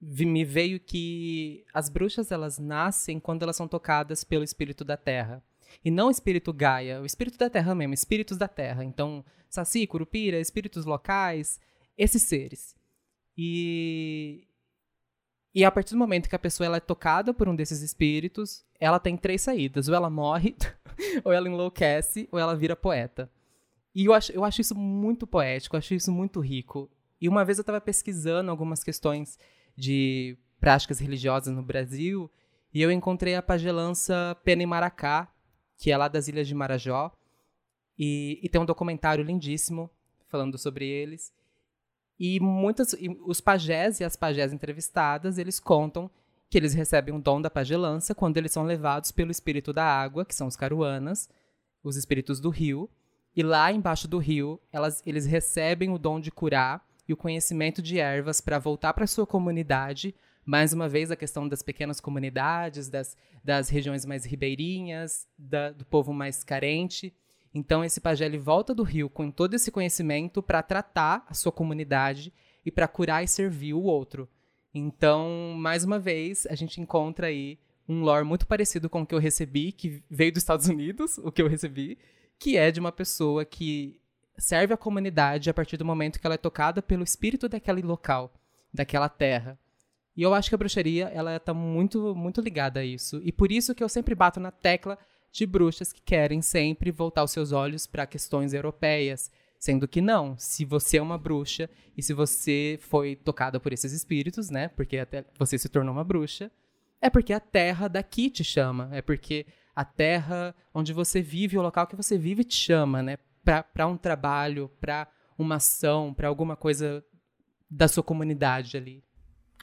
me veio que as bruxas elas nascem quando elas são tocadas pelo espírito da terra. E não espírito Gaia, o espírito da terra mesmo, espíritos da terra. Então, Saci, Curupira, espíritos locais, esses seres. E, e a partir do momento que a pessoa ela é tocada por um desses espíritos, ela tem três saídas. Ou ela morre, ou ela enlouquece, ou ela vira poeta. E eu acho, eu acho isso muito poético, eu acho isso muito rico. E uma vez eu estava pesquisando algumas questões de práticas religiosas no Brasil, e eu encontrei a pagelança Pena e Maracá, que é lá das Ilhas de Marajó. E, e tem um documentário lindíssimo falando sobre eles. E muitas, e os pajés e as pajés entrevistadas, eles contam que eles recebem um dom da pagelança quando eles são levados pelo espírito da água, que são os caruanas, os espíritos do rio, E lá embaixo do rio, elas, eles recebem o dom de curar e o conhecimento de ervas para voltar para sua comunidade. Mais uma vez, a questão das pequenas comunidades, das, das regiões mais ribeirinhas, da, do povo mais carente. Então, esse pajé ele volta do rio com todo esse conhecimento para tratar a sua comunidade e para curar e servir o outro. Então, mais uma vez, a gente encontra aí um lore muito parecido com o que eu recebi, que veio dos Estados Unidos, o que eu recebi, que é de uma pessoa que serve a comunidade a partir do momento que ela é tocada pelo espírito daquele local, daquela terra. E eu acho que a bruxaria, ela tá muito, muito ligada a isso. E por isso que eu sempre bato na tecla de bruxas que querem sempre voltar os seus olhos para questões europeias, sendo que não, se você é uma bruxa e se você foi tocada por esses espíritos, né, porque até você se tornou uma bruxa, é porque a terra daqui te chama, é porque a terra onde você vive, o local que você vive te chama, né, para um trabalho, para uma ação, para alguma coisa da sua comunidade ali.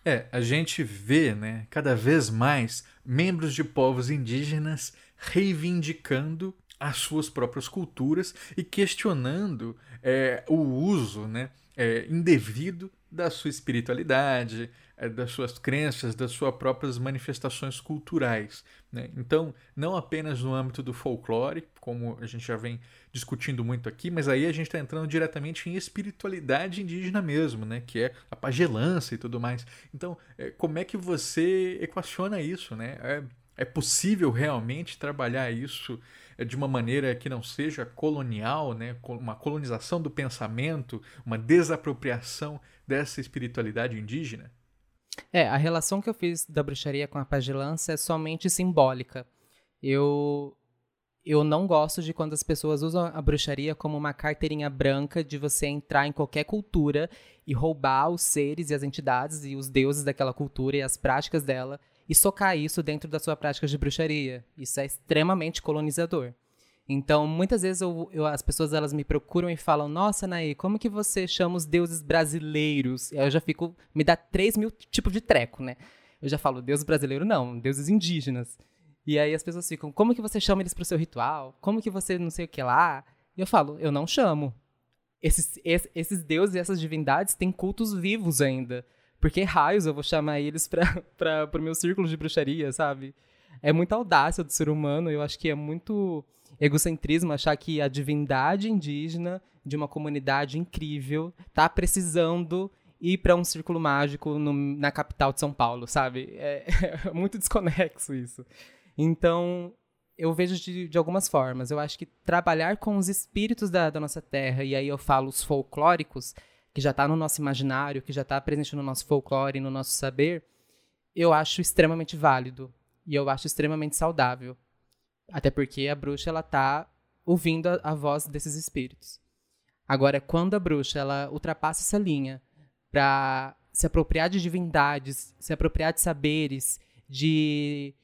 É, a gente vê, né, cada vez mais membros de povos indígenas reivindicando as suas próprias culturas e questionando é, o uso né, é, indevido da sua espiritualidade, é, das suas crenças, das suas próprias manifestações culturais. Né? Então, não apenas no âmbito do folclore, como a gente já vem discutindo muito aqui, mas aí a gente está entrando diretamente em espiritualidade indígena mesmo, né? que é a pagelança e tudo mais. Então, é, como é que você equaciona isso? Né? É, é possível realmente trabalhar isso é, de uma maneira que não seja colonial, né? uma colonização do pensamento, uma desapropriação dessa espiritualidade indígena? É, a relação que eu fiz da bruxaria com a pagelança é somente simbólica. Eu eu não gosto de quando as pessoas usam a bruxaria como uma carteirinha branca de você entrar em qualquer cultura e roubar os seres e as entidades e os deuses daquela cultura e as práticas dela e socar isso dentro da sua prática de bruxaria. Isso é extremamente colonizador. Então, muitas vezes eu, eu, as pessoas elas me procuram e falam: Nossa, Naí, como que você chama os deuses brasileiros? E aí eu já fico, me dá 3 mil tipos de treco, né? Eu já falo: Deus brasileiro não, deuses indígenas. E aí as pessoas ficam: Como que você chama eles pro seu ritual? Como que você não sei o que lá? E eu falo: Eu não chamo. Esses, esses, esses deuses e essas divindades têm cultos vivos ainda. Porque raios eu vou chamar eles para o meu círculo de bruxaria, sabe? É muita audácia do ser humano, eu acho que é muito egocentrismo achar que a divindade indígena de uma comunidade incrível tá precisando ir para um círculo mágico no, na capital de São Paulo, sabe? É, é, muito desconexo isso. Então, eu vejo de, de, algumas formas. Eu acho que trabalhar com os espíritos da, da nossa terra, e aí eu falo os folclóricos, que já está no nosso imaginário, que já está presente no nosso folclore, no nosso saber, eu acho extremamente válido e eu acho extremamente saudável. Até porque a bruxa ela tá ouvindo a, a voz desses espíritos. Agora, quando a bruxa ela ultrapassa essa linha para se apropriar de divindades, se apropriar de saberes, de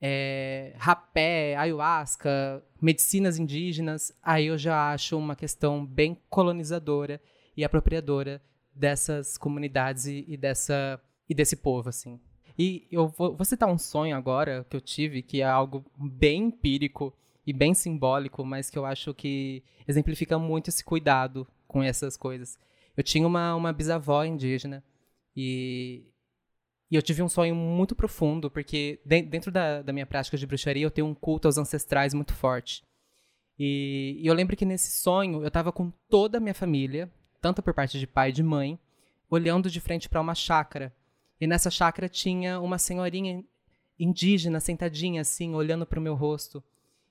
é, rapé, ayahuasca, medicinas indígenas, aí eu já acho uma questão bem colonizadora e apropriadora dessas comunidades e, e dessa e desse povo, assim. E eu vou, vou, citar um sonho agora que eu tive, que é algo bem empírico e bem simbólico, mas que eu acho que exemplifica muito esse cuidado com essas coisas. Eu tinha uma, uma bisavó indígena e, e eu tive um sonho muito profundo, porque dentro da, da minha prática de bruxaria eu tenho um culto aos ancestrais muito forte. E, e eu lembro que nesse sonho eu estava com toda a minha família, tanto por parte de pai e de mãe, olhando de frente para uma chácara. E nessa chácara tinha uma senhorinha indígena sentadinha assim, olhando para o meu rosto.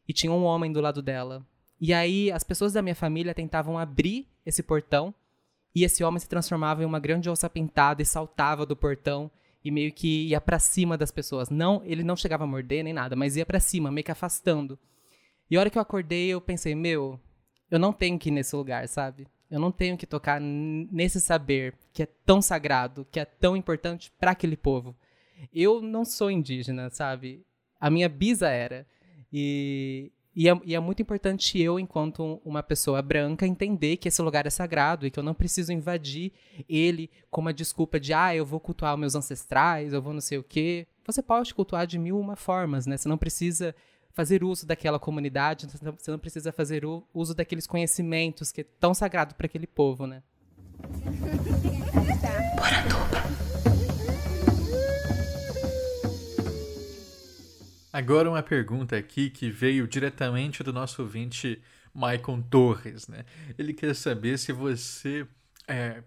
E tinha um homem do lado dela. E aí as pessoas da minha família tentavam abrir esse portão e esse homem se transformava em uma grande onça pintada e saltava do portão e meio que ia para cima das pessoas. Não, ele não chegava a morder nem nada, mas ia para cima, meio que afastando. E a hora que eu acordei, eu pensei, meu, eu não tenho que ir nesse lugar, sabe? Eu não tenho que tocar nesse saber que é tão sagrado, que é tão importante para aquele povo. Eu não sou indígena, sabe? A minha bisa era. E, e é, e, é, muito importante eu, enquanto uma pessoa branca, entender que esse lugar é sagrado e que eu não preciso invadir ele com uma desculpa de, ah, eu vou cultuar meus ancestrais, eu vou não sei o quê. Você pode cultuar de mil uma formas, né? Você não precisa fazer uso daquela comunidade, você não- você não precisa fazer uso daqueles conhecimentos que é tão sagrado para aquele povo, né? Agora uma pergunta aqui que veio diretamente do nosso ouvinte Maicon Torres, né? Ele quer saber se você é,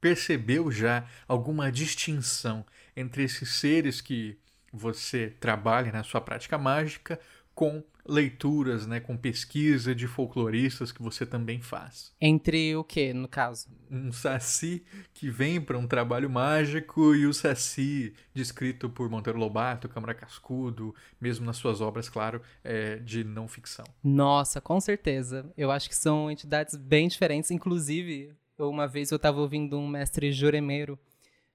percebeu já alguma distinção entre esses seres que você trabalha na sua prática mágica com leituras, né, com pesquisa de folcloristas que você também faz. Entre o que, no caso? Um saci que vem para um trabalho mágico e o saci descrito por Monteiro Lobato, Câmara Cascudo, mesmo nas suas obras, claro, é, de não ficção. Nossa, com certeza. Eu acho que são entidades bem diferentes. Inclusive, uma vez eu estava ouvindo um mestre juremeiro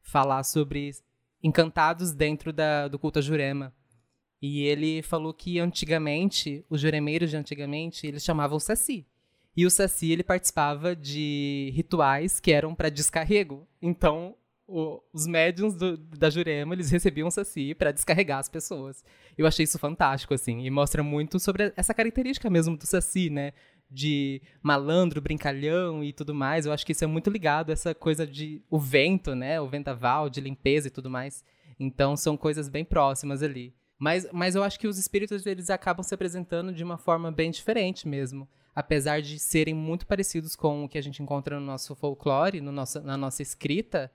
falar sobre encantados dentro da, do culto a Jurema. E ele falou que antigamente, os juremeiros de antigamente, eles chamavam Saci. E o Saci, ele participava de rituais que eram para descarrego. Então, o- os médiums do- da Jurema, eles recebiam o Saci para descarregar as pessoas. Eu achei isso fantástico, assim, e mostra muito sobre essa característica mesmo do Saci, né? De malandro, brincalhão e tudo mais. Eu acho que isso é muito ligado a essa coisa de o vento, né? O vendaval, de limpeza e tudo mais. Então, são coisas bem próximas ali. Mas, mas eu acho que os espíritos, eles acabam se apresentando de uma forma bem diferente mesmo. Apesar de serem muito parecidos com o que a gente encontra no nosso folclore, no nosso, na nossa escrita.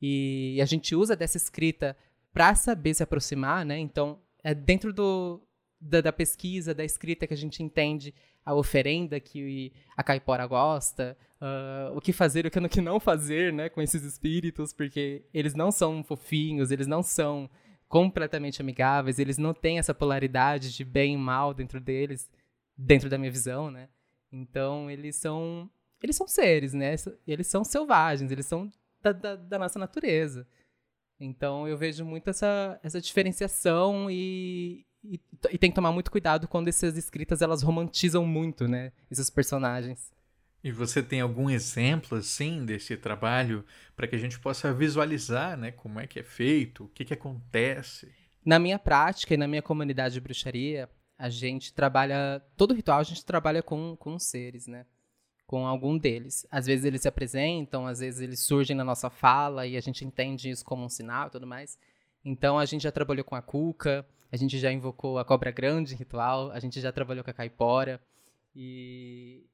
E a gente usa dessa escrita para saber se aproximar, né? Então, é dentro do, da, da pesquisa, da escrita que a gente entende a oferenda que a caipora gosta, ah, o que fazer o que não- que não fazer, né, com esses espíritos, porque eles não são fofinhos, eles não são completamente amigáveis, eles não têm essa polaridade de bem e mal dentro deles, dentro da minha visão, né? Então, eles são eles são seres, né? Eles são selvagens, eles são da, da, da nossa natureza. Então eu vejo muito essa, essa diferenciação e, e, e tem que tomar muito cuidado quando essas escritas elas romantizam muito, né? Esses personagens. E você tem algum exemplo, assim, desse trabalho para que a gente possa visualizar, né, como é que é feito, o que, que acontece? Na minha prática e na minha comunidade de bruxaria, a gente trabalha. Todo ritual a gente trabalha com, com seres, né? Com algum deles. Às vezes eles se apresentam, às vezes eles surgem na nossa fala e a gente entende isso como um sinal e tudo mais. Então a gente já trabalhou com a cuca, a gente já invocou a cobra grande em ritual, a gente já trabalhou com a caipora. E,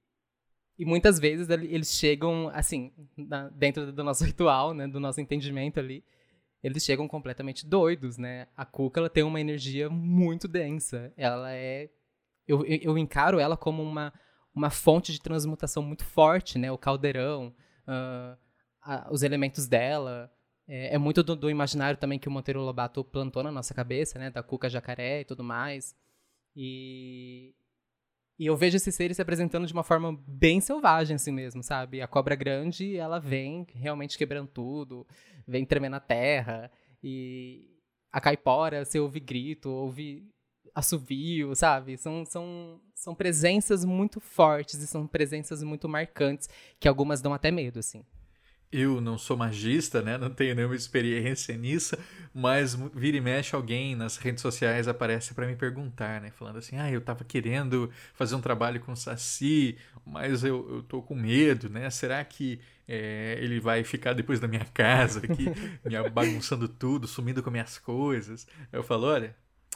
e muitas vezes eles chegam, assim, na- dentro do nosso ritual, né? Do nosso entendimento ali eles chegam completamente doidos, né? A Cuca ela tem uma energia muito densa. Ela é. Eu, eu, encaro ela como uma, uma fonte de transmutação muito forte, né? O caldeirão, ah, a- os elementos dela. É, é muito do, do imaginário também que o Monteiro Lobato plantou na nossa cabeça, né? Da Cuca Jacaré e tudo mais. E. E eu vejo esses seres se apresentando de uma forma bem selvagem, assim mesmo, sabe? A cobra grande, ela vem realmente quebrando tudo, vem tremendo a terra. E a caipora, você ouve grito, ouve assovio, sabe? São, são, são presenças muito fortes e são presenças muito marcantes, que algumas dão até medo, assim. Eu não sou magista, né? Não tenho nenhuma experiência nisso, mas vira e mexe alguém nas redes sociais aparece para me perguntar, né? Falando assim: "Ah, eu tava querendo fazer um trabalho com o Saci, mas eu, eu tô com medo, né? Será que é, ele vai ficar depois da minha casa aqui, me bagunçando tudo, sumindo com minhas coisas?" Eu falo: "Olha,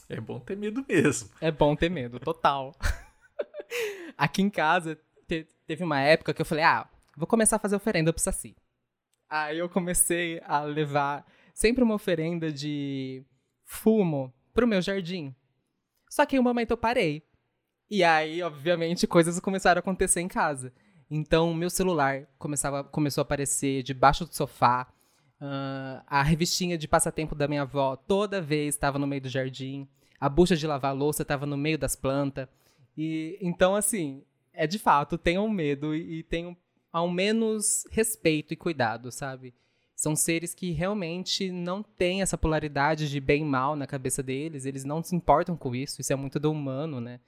é bom ter medo mesmo." É bom ter medo, total. Aqui em casa, te- teve uma época que eu falei, ah, vou começar a fazer oferenda pro Saci. Aí eu comecei a levar sempre uma oferenda de fumo pro meu jardim. Só que em um momento eu parei. E aí, obviamente, coisas começaram a acontecer em casa. Então, meu celular começava, começou a aparecer debaixo do sofá. Ah, a revistinha de passatempo da minha avó toda vez estava no meio do jardim. A bucha de lavar louça estava no meio das plantas. E então, assim, é de fato, tenham medo e, e tenham ao menos respeito e cuidado, sabe? São seres que realmente não têm essa polaridade de bem e mal na cabeça deles, eles não se importam com isso, isso é muito do humano, né?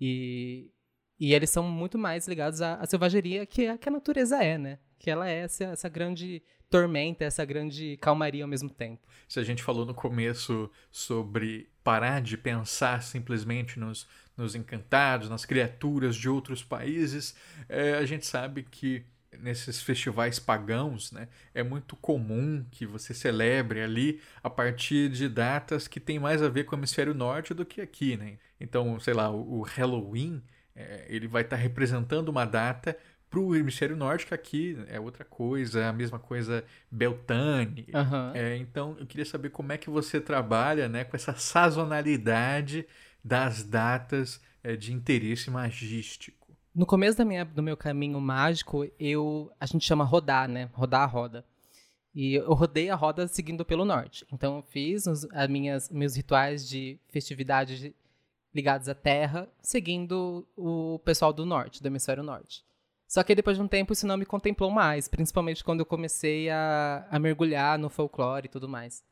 E, e eles são muito mais ligados à, à selvageria que a, que a natureza é, né? Que ela é essa, essa grande tormenta, essa grande calmaria ao mesmo tempo. Se a gente falou no começo sobre parar de pensar simplesmente nos, nos encantados, nas criaturas de outros países, é, a gente sabe que nesses festivais pagãos, né, é muito comum que você celebre ali a partir de datas que tem mais a ver com o hemisfério norte do que aqui, né? Então, sei lá, o, Halloween, é, ele vai estar tá representando uma data para o hemisfério norte, que aqui é outra coisa, a mesma coisa Beltane. Uhum. É, então, eu queria saber como é que você trabalha né, com essa sazonalidade das datas é, de interesse magístico. No começo da minha, do meu caminho mágico, eu a gente chama rodar, né? Rodar a roda. E eu rodei a roda seguindo pelo norte. Então, eu fiz os, as minhas, meus rituais de festividade ligados à terra, seguindo o pessoal do norte, do hemisfério norte. Só que depois de um tempo isso não me contemplou mais, principalmente quando eu comecei a, a mergulhar no folclore e tudo mais.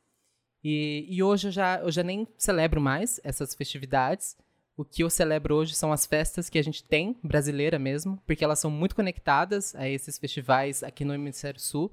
E, e hoje eu já, eu já nem celebro mais essas festividades. O que eu celebro hoje são as festas que a gente tem, brasileira mesmo, porque elas são muito conectadas a esses festivais aqui no Hemisfério Sul.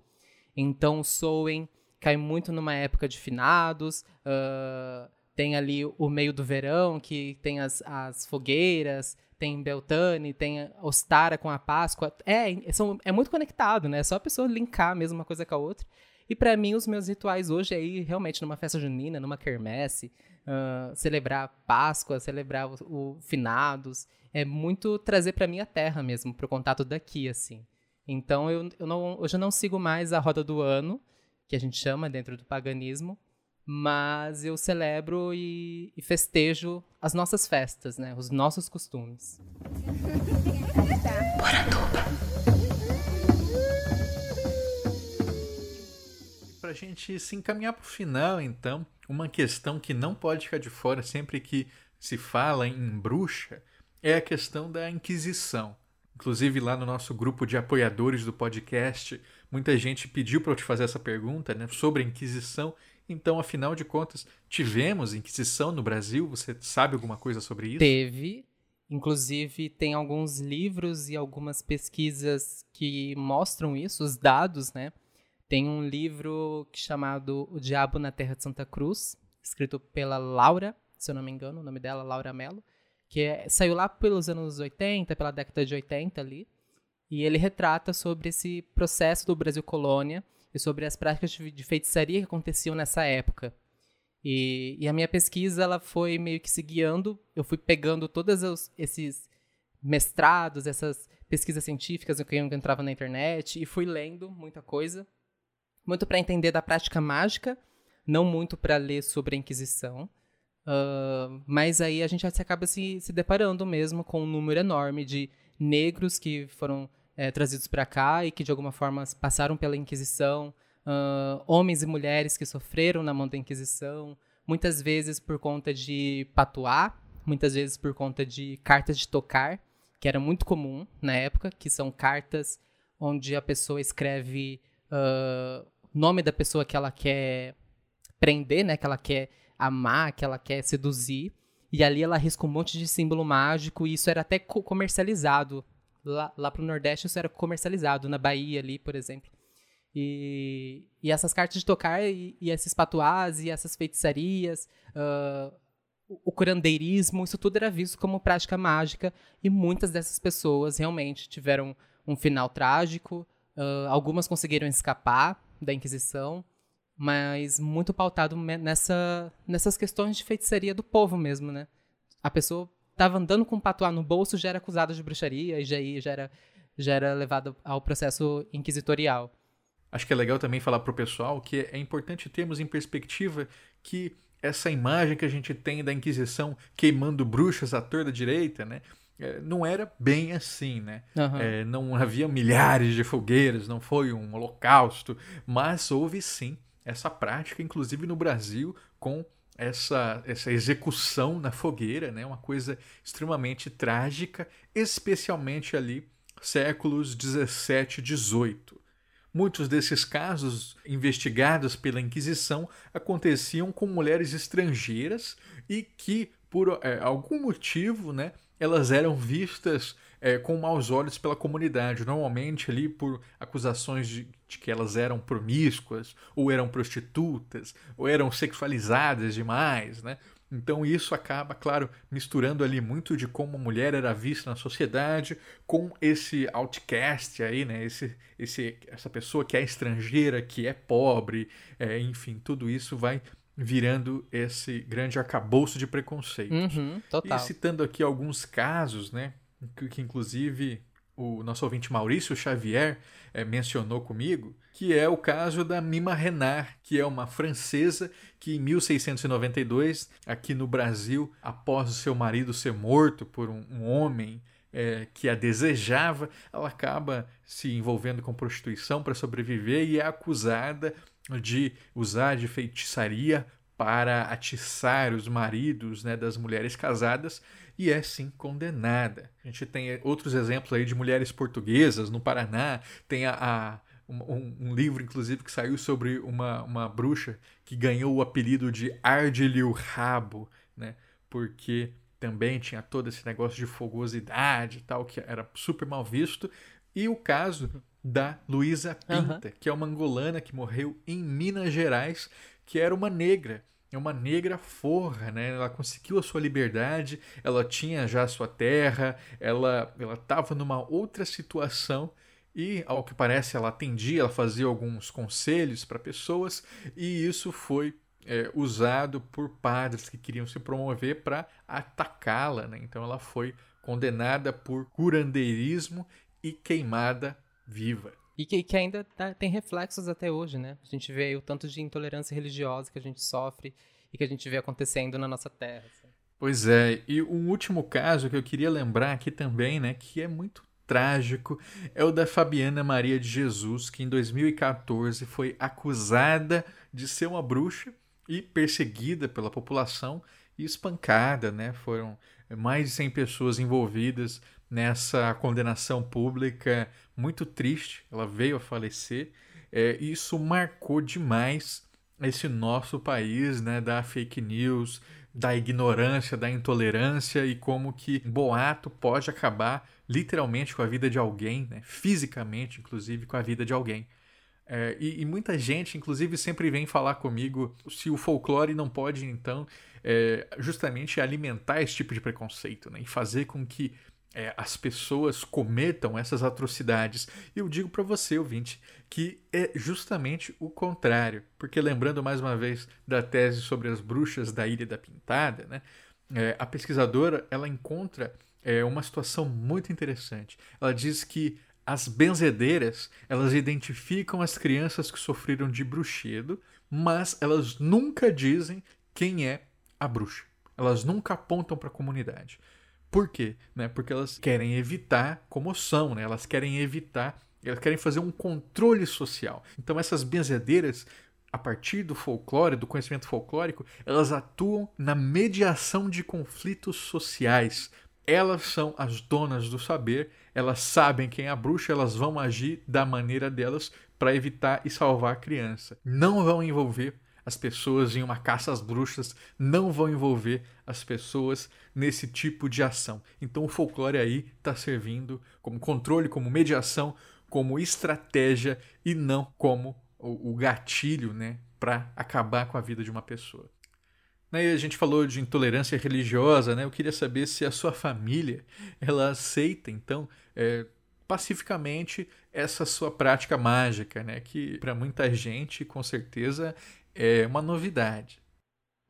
Então, Soen cai muito numa época de finados, uh, tem ali o meio do verão, que tem as, as fogueiras, tem Beltane, tem Ostara com a Páscoa. É, são, é muito conectado, né? É só a pessoa linkar mesmo uma coisa com a outra. E para mim, os meus rituais hoje é ir realmente numa festa junina, numa quermesse, uh, celebrar Páscoa, celebrar o, o, finados. É muito trazer para minha terra mesmo, pro contato daqui, assim. Então, eu, eu não, hoje eu não sigo mais a roda do ano, que a gente chama dentro do paganismo, mas eu celebro e, e festejo as nossas festas, né? Os nossos costumes. Para a gente se encaminhar para o final, então, uma questão que não pode ficar de fora sempre que se fala em bruxa é a questão da Inquisição. Inclusive, lá no nosso grupo de apoiadores do podcast, muita gente pediu para eu te fazer essa pergunta né, sobre a Inquisição então, afinal de contas, tivemos Inquisição no Brasil? Você sabe alguma coisa sobre isso? Teve. Inclusive, tem alguns livros e algumas pesquisas que mostram isso, os dados, né? Tem um livro chamado O Diabo na Terra de Santa Cruz, escrito pela Laura, se eu não me engano, o nome dela Laura Mello, que é, saiu lá pelos anos 80, pela década de 80 ali, e ele retrata sobre esse processo do Brasil colônia e sobre as práticas de feitiçaria que aconteciam nessa época. E, e, a minha pesquisa ela foi meio que se guiando, eu fui pegando todos os, esses mestrados, essas pesquisas científicas que eu entrava na internet e fui lendo muita coisa, muito para entender da prática mágica, não muito para ler sobre a Inquisição. Uh, mas aí a gente acaba se, se deparando mesmo com um número enorme de negros que foram é, trazidos para cá e que de alguma forma passaram pela Inquisição, uh, homens e mulheres que sofreram na mão da Inquisição, muitas vezes por conta de patuá, muitas vezes por conta de cartas de tocar, que era muito comum na época, que são cartas onde a pessoa escreve uh, nome da pessoa que ela quer prender, né, que ela quer amar, que ela quer seduzir, e ali ela risca um monte de símbolo mágico, e isso era até comercializado lá, lá pro Nordeste isso era comercializado, na Bahia ali, por exemplo. E, e essas cartas de tocar e, e esses patuás e essas feitiçarias, uh, o curandeirismo, isso tudo era visto como prática mágica e muitas dessas pessoas realmente tiveram um final trágico. Uh, algumas conseguiram escapar da Inquisição, mas muito pautado nessa, nessas questões de feitiçaria do povo mesmo, né? A pessoa estava andando com um patuá no bolso já era acusado de bruxaria e já, já, era, já era levado ao processo inquisitorial. Acho que é legal também falar para o pessoal que é importante termos em perspectiva que essa imagem que a gente tem da Inquisição queimando bruxas à torta direita, né? É, não era bem assim, né? Uhum. É, não havia milhares de fogueiras, não foi um holocausto, mas houve sim essa prática, inclusive no Brasil, com essa, essa execução na fogueira, né? uma coisa extremamente trágica, especialmente ali séculos 17 e 18. Muitos desses casos investigados pela Inquisição aconteciam com mulheres estrangeiras e que, por é, algum motivo, né, elas eram vistas é, com maus olhos pela comunidade, normalmente ali por acusações de, de, que elas eram promíscuas, ou eram prostitutas, ou eram sexualizadas demais, né? Então isso acaba, claro, misturando ali muito de como a mulher era vista na sociedade com esse outcast aí, né? Esse, esse, essa pessoa que é estrangeira, que é pobre, é, enfim, tudo isso vai virando esse grande arcabouço de preconceitos. Uhum, total. E citando aqui alguns casos, né? Que, que inclusive o nosso ouvinte Maurício Xavier é, mencionou comigo, que é o caso da Mima Renard, que é uma francesa que em 1692, aqui no Brasil, após o seu marido ser morto por um, um homem é, que a desejava, ela acaba se envolvendo com prostituição para sobreviver e é acusada de usar de feitiçaria para atiçar os maridos né, das mulheres casadas e é sim condenada. A gente tem outros exemplos aí de mulheres portuguesas no Paraná, tem a, a um, um, livro, inclusive, que saiu sobre uma, uma bruxa que ganhou o apelido de Arde-lhe o Rabo, né? Porque também tinha todo esse negócio de fogosidade e tal, que era super mal visto. E o caso da Luísa Pinta, uhum. que é uma angolana que morreu em Minas Gerais, que era uma negra é uma negra forra, né? Ela conseguiu a sua liberdade, ela tinha já a sua terra, ela ela estava numa outra situação e, ao que parece, ela atendia, ela fazia alguns conselhos para pessoas e isso foi é, usado por padres que queriam se promover para atacá-la, né? Então ela foi condenada por curandeirismo e queimada viva. E que, que ainda tá, tem reflexos até hoje, né? A gente vê o tanto de intolerância religiosa que a gente sofre e que a gente vê acontecendo na nossa terra. Assim. Pois é, e um último caso que eu queria lembrar aqui também, né, que é muito trágico, é o da Fabiana Maria de Jesus, que em 2014 foi acusada de ser uma bruxa e perseguida pela população e espancada, né? Foram mais de 100 pessoas envolvidas nessa condenação pública muito triste. Ela veio a falecer. É, isso marcou demais esse nosso país, né, da fake news, da ignorância, da intolerância e como que boato pode acabar literalmente com a vida de alguém, né, fisicamente, inclusive, com a vida de alguém. É, e, e, muita gente, inclusive, sempre vem falar comigo se o folclore não pode, então, é, justamente alimentar esse tipo de preconceito né, e fazer com que é, as pessoas cometam essas atrocidades. E eu digo para você, ouvinte, que é justamente o contrário. Porque lembrando mais uma vez da tese sobre as bruxas da Ilha da Pintada, né, é, a pesquisadora ela encontra é, uma situação muito interessante. Ela diz que as benzedeiras elas identificam as crianças que sofreram de bruxedo, mas elas nunca dizem quem é a bruxa. Elas nunca apontam para a comunidade. Por quê? Né? Porque elas querem evitar comoção, né? elas querem evitar, elas querem fazer um controle social. Então essas benzedeiras, a partir do folclore, do conhecimento folclórico, elas atuam na mediação de conflitos sociais. Elas são as donas do saber, elas sabem quem é a bruxa, elas vão agir da maneira delas para evitar e salvar a criança. Não vão envolver as pessoas em uma caça às bruxas, não vão envolver as pessoas nesse tipo de ação. Então o folclore aí está servindo como controle, como mediação, como estratégia e não como o, o gatilho né, para acabar com a vida de uma pessoa. Né, a gente falou de intolerância religiosa, né? Eu queria saber se a sua família ela aceita, então, é, pacificamente essa sua prática mágica, né? Que para muita gente, com certeza, é uma novidade.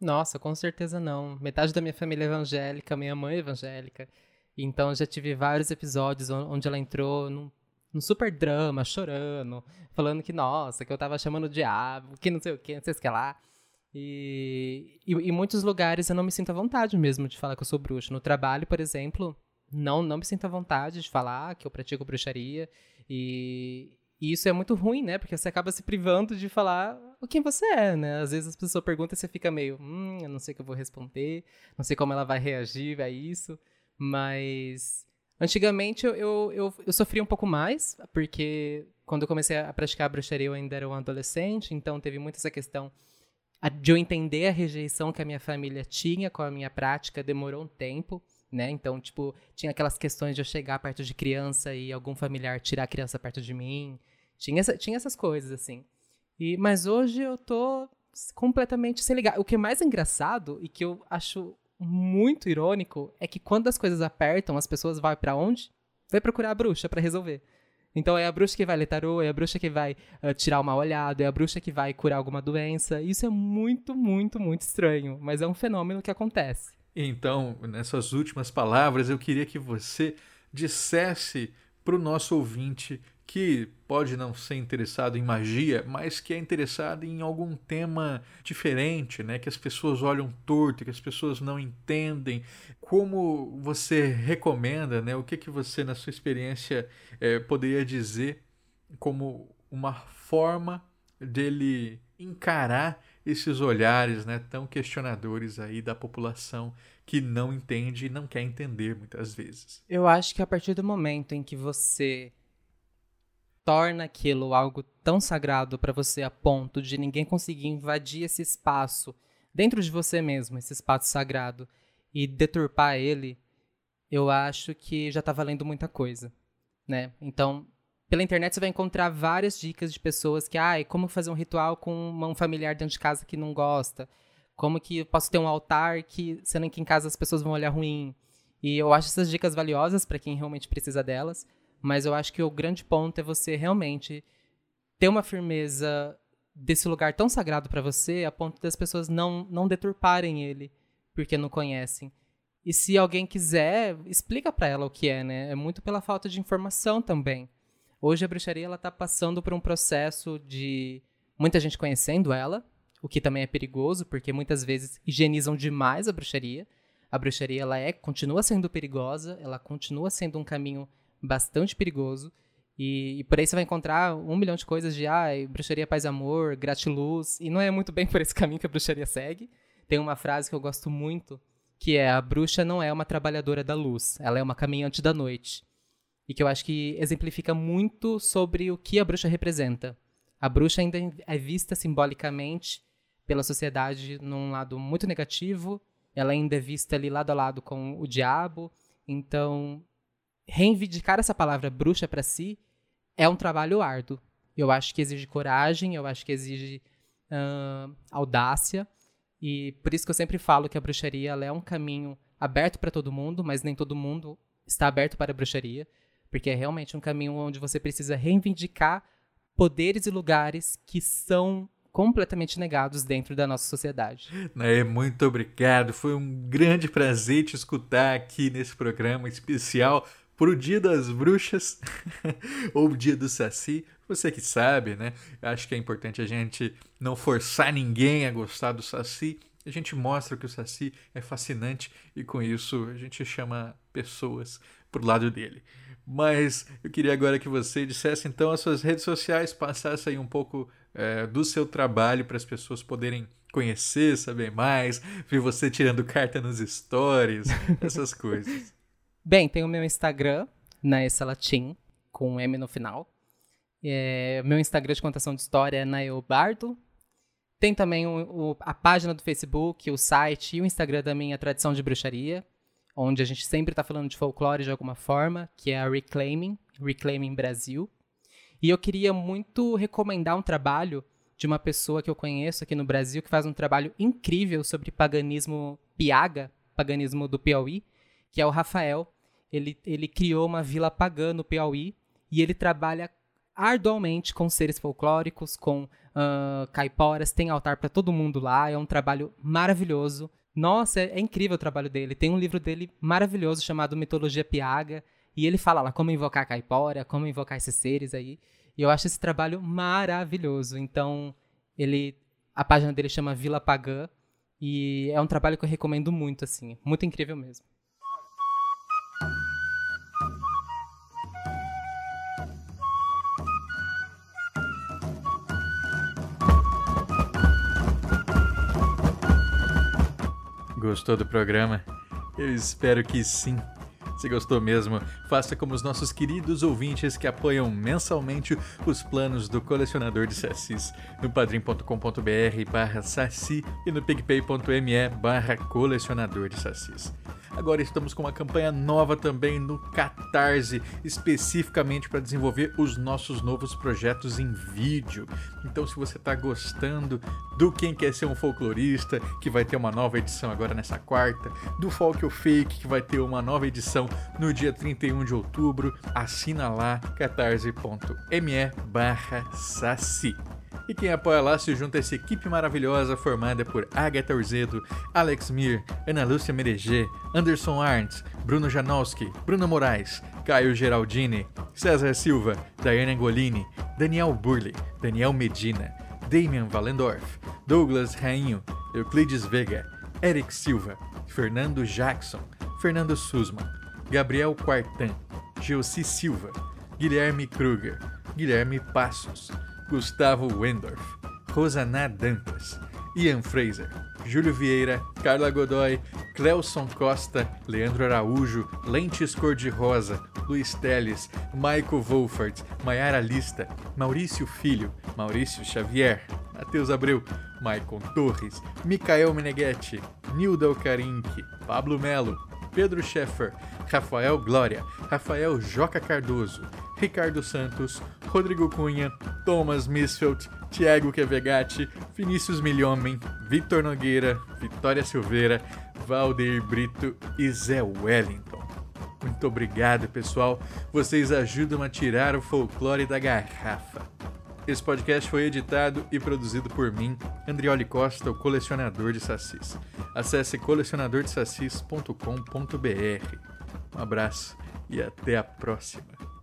Nossa, com certeza não. Metade da minha família é evangélica, minha mãe é evangélica. Então já tive vários episódios onde ela entrou num, num super drama, chorando, falando que, nossa, que eu tava chamando o diabo, que não sei o que, não sei o que lá. E, em muitos lugares eu não me sinto à vontade mesmo de falar que eu sou bruxa. No trabalho, por exemplo, não, não me sinto à vontade de falar que eu pratico bruxaria. E, e isso é muito ruim, né? Porque você acaba se privando de falar o quem você é, né? Às vezes as pessoas perguntam e você fica meio, hum, eu não sei o que eu vou responder, não sei como ela vai reagir a isso. Mas antigamente eu, eu, eu, eu sofri um pouco mais, porque quando eu comecei a praticar a bruxaria eu ainda era um adolescente, então teve muito essa questão de eu entender a rejeição que a minha família tinha com a minha prática, demorou um tempo né? Então, tipo, tinha aquelas questões de eu chegar perto de criança e algum familiar tirar a criança perto de mim. Tinha, essa, tinha essas coisas, assim. E, mas hoje eu tô completamente sem ligar. O que é mais engraçado e que eu acho muito irônico é que quando as coisas apertam, as pessoas vão para onde? Vai procurar a bruxa para resolver. Então é a bruxa que vai ler tarô, é a bruxa que vai uh, tirar o mal olhado, é a bruxa que vai curar alguma doença. Isso é muito, muito, muito estranho, mas é um fenômeno que acontece. Então, nessas últimas palavras, eu queria que você dissesse para o nosso ouvinte que pode não ser interessado em magia, mas que é interessado em algum tema diferente, né? Que as pessoas olham torto, que as pessoas não entendem. Como você recomenda, né? O que que você na sua experiência é, poderia dizer como uma forma dele encarar esses olhares, né? Tão questionadores aí da população que não entende e não quer entender muitas vezes. Eu acho que a partir do momento em que você torna aquilo algo tão sagrado para você a ponto de ninguém conseguir invadir esse espaço dentro de você mesmo, esse espaço sagrado, e deturpar ele, eu acho que já está valendo muita coisa, né? Então, pela internet você vai encontrar várias dicas de pessoas que, ah, como fazer um ritual com um familiar dentro de casa que não gosta, como que eu posso ter um altar que, sendo que em casa as pessoas vão olhar ruim. E eu acho essas dicas valiosas para quem realmente precisa delas, mas eu acho que o grande ponto é você realmente ter uma firmeza desse lugar tão sagrado para você a ponto das pessoas não, não deturparem ele porque não conhecem. E se alguém quiser, explica para ela o que é, né? É muito pela falta de informação também. Hoje a bruxaria ela tá passando por um processo de muita gente conhecendo ela, o que também é perigoso, porque muitas vezes higienizam demais a bruxaria. A bruxaria ela é continua sendo perigosa, ela continua sendo um caminho bastante perigoso. E, e, por aí você vai encontrar um milhão de coisas de ah, bruxaria, paz amor, gratiluz. E não é muito bem por esse caminho que a bruxaria segue. Tem uma frase que eu gosto muito, que é a bruxa não é uma trabalhadora da luz, ela é uma caminhante da noite. E que eu acho que exemplifica muito sobre o que a bruxa representa. A bruxa ainda é vista simbolicamente pela sociedade num lado muito negativo, ela ainda é vista ali lado a lado com o diabo. Então, reivindicar essa palavra bruxa para si é um trabalho árduo. Eu acho que exige coragem, eu acho que exige uh, audácia. E por isso que eu sempre falo que a bruxaria é um caminho aberto para todo mundo, mas nem todo mundo está aberto para a bruxaria. Porque é realmente um caminho onde você precisa reivindicar poderes e lugares que são completamente negados dentro da nossa sociedade. É, muito obrigado. Foi um grande prazer te escutar aqui nesse programa especial pro Dia das Bruxas ou Dia do Saci, você que sabe, né? Acho que é importante a gente não forçar ninguém a gostar do Saci. A gente mostra que o Saci é fascinante e com isso a gente chama pessoas pro lado dele. Mas eu queria agora que você dissesse então as suas redes sociais, passasse aí um pouco é, do seu trabalho para as pessoas poderem conhecer, saber mais, ver você tirando carta nos stories, essas coisas. Bem, tem o meu Instagram, Naesalatim, com um M no final. É, meu Instagram de contação de história é Naeobardo. Tem também o, o, a página do Facebook, o site e o Instagram da minha Tradição de Bruxaria, onde a gente sempre está falando de folclore de alguma forma, que é a Reclaiming, Reclaiming Brasil. E eu queria muito recomendar um trabalho de uma pessoa que eu conheço aqui no Brasil, que faz um trabalho incrível sobre paganismo piaga, paganismo do Piauí, que é o Rafael ele, ele criou uma vila pagã no Piauí e ele trabalha arduamente com seres folclóricos, com uh, caiporas, tem altar para todo mundo lá, é um trabalho maravilhoso. Nossa, é, é, incrível o trabalho dele. Tem um livro dele maravilhoso chamado Mitologia Piaga, e ele fala lá como invocar a caipora, como invocar esses seres aí. E eu acho esse trabalho maravilhoso. Então, ele a página dele chama Vila Pagã, e é um trabalho que eu recomendo muito assim, muito incrível mesmo. Gostou do programa? Eu espero que sim. Se gostou mesmo, faça como os nossos queridos ouvintes que apoiam mensalmente os planos do colecionador de sacis no padrim.com.br barra saci e no picpay.me barra colecionador de sacis. Agora estamos com uma campanha nova também no Catarse, especificamente para desenvolver os nossos novos projetos em vídeo. Então, se você está gostando do Quem Quer Ser um Folclorista, que vai ter uma nova edição agora nessa quarta, do Folk ou Fake, que vai ter uma nova edição no dia 31 de outubro, assina lá catarse.me barra saci. E quem apoia lá se junta a essa equipe maravilhosa formada por Agatha Urzedo, Alex Mir, Ana Lúcia Mereger, Anderson Arntz, Bruno Janowski, Bruno Moraes, Caio Geraldini, César Silva, Daiane Angolini, Daniel Burley, Daniel Medina, Damian Valendorf, Douglas Rainho, Euclides Vega, Eric Silva, Fernando Jackson, Fernando Sussman, Gabriel Quartan, Geossi Silva, Guilherme Kruger, Guilherme Passos, Gustavo Wendorf, Rosaná Dantas, Ian Fraser, Júlio Vieira, Carla Godoy, Cleuson Costa, Leandro Araújo, Lentes Cor-de-Rosa, Luiz Teles, Maico Wolfert, Maiara Lista, Maurício Filho, Maurício Xavier, Matheus Abreu, Maicon Torres, Micael Meneghetti, Nilda Alcarinque, Pablo Melo, Pedro Scheffer, Rafael Glória, Rafael Joca Cardoso, Ricardo Santos, Rodrigo Cunha, Thomas Misfeld, Thiago Quevegatti, Vinícius Milhomem, Vitor Nogueira, Vitória Silveira, Valdeir Brito e Zé Wellington. Muito obrigado, pessoal. Vocês ajudam a tirar o folclore da garrafa. Esse podcast foi editado e produzido por mim, Andrioli Costa, o colecionador de sacis. Acesse colecionadordesacis.com.br. Um abraço e até a próxima.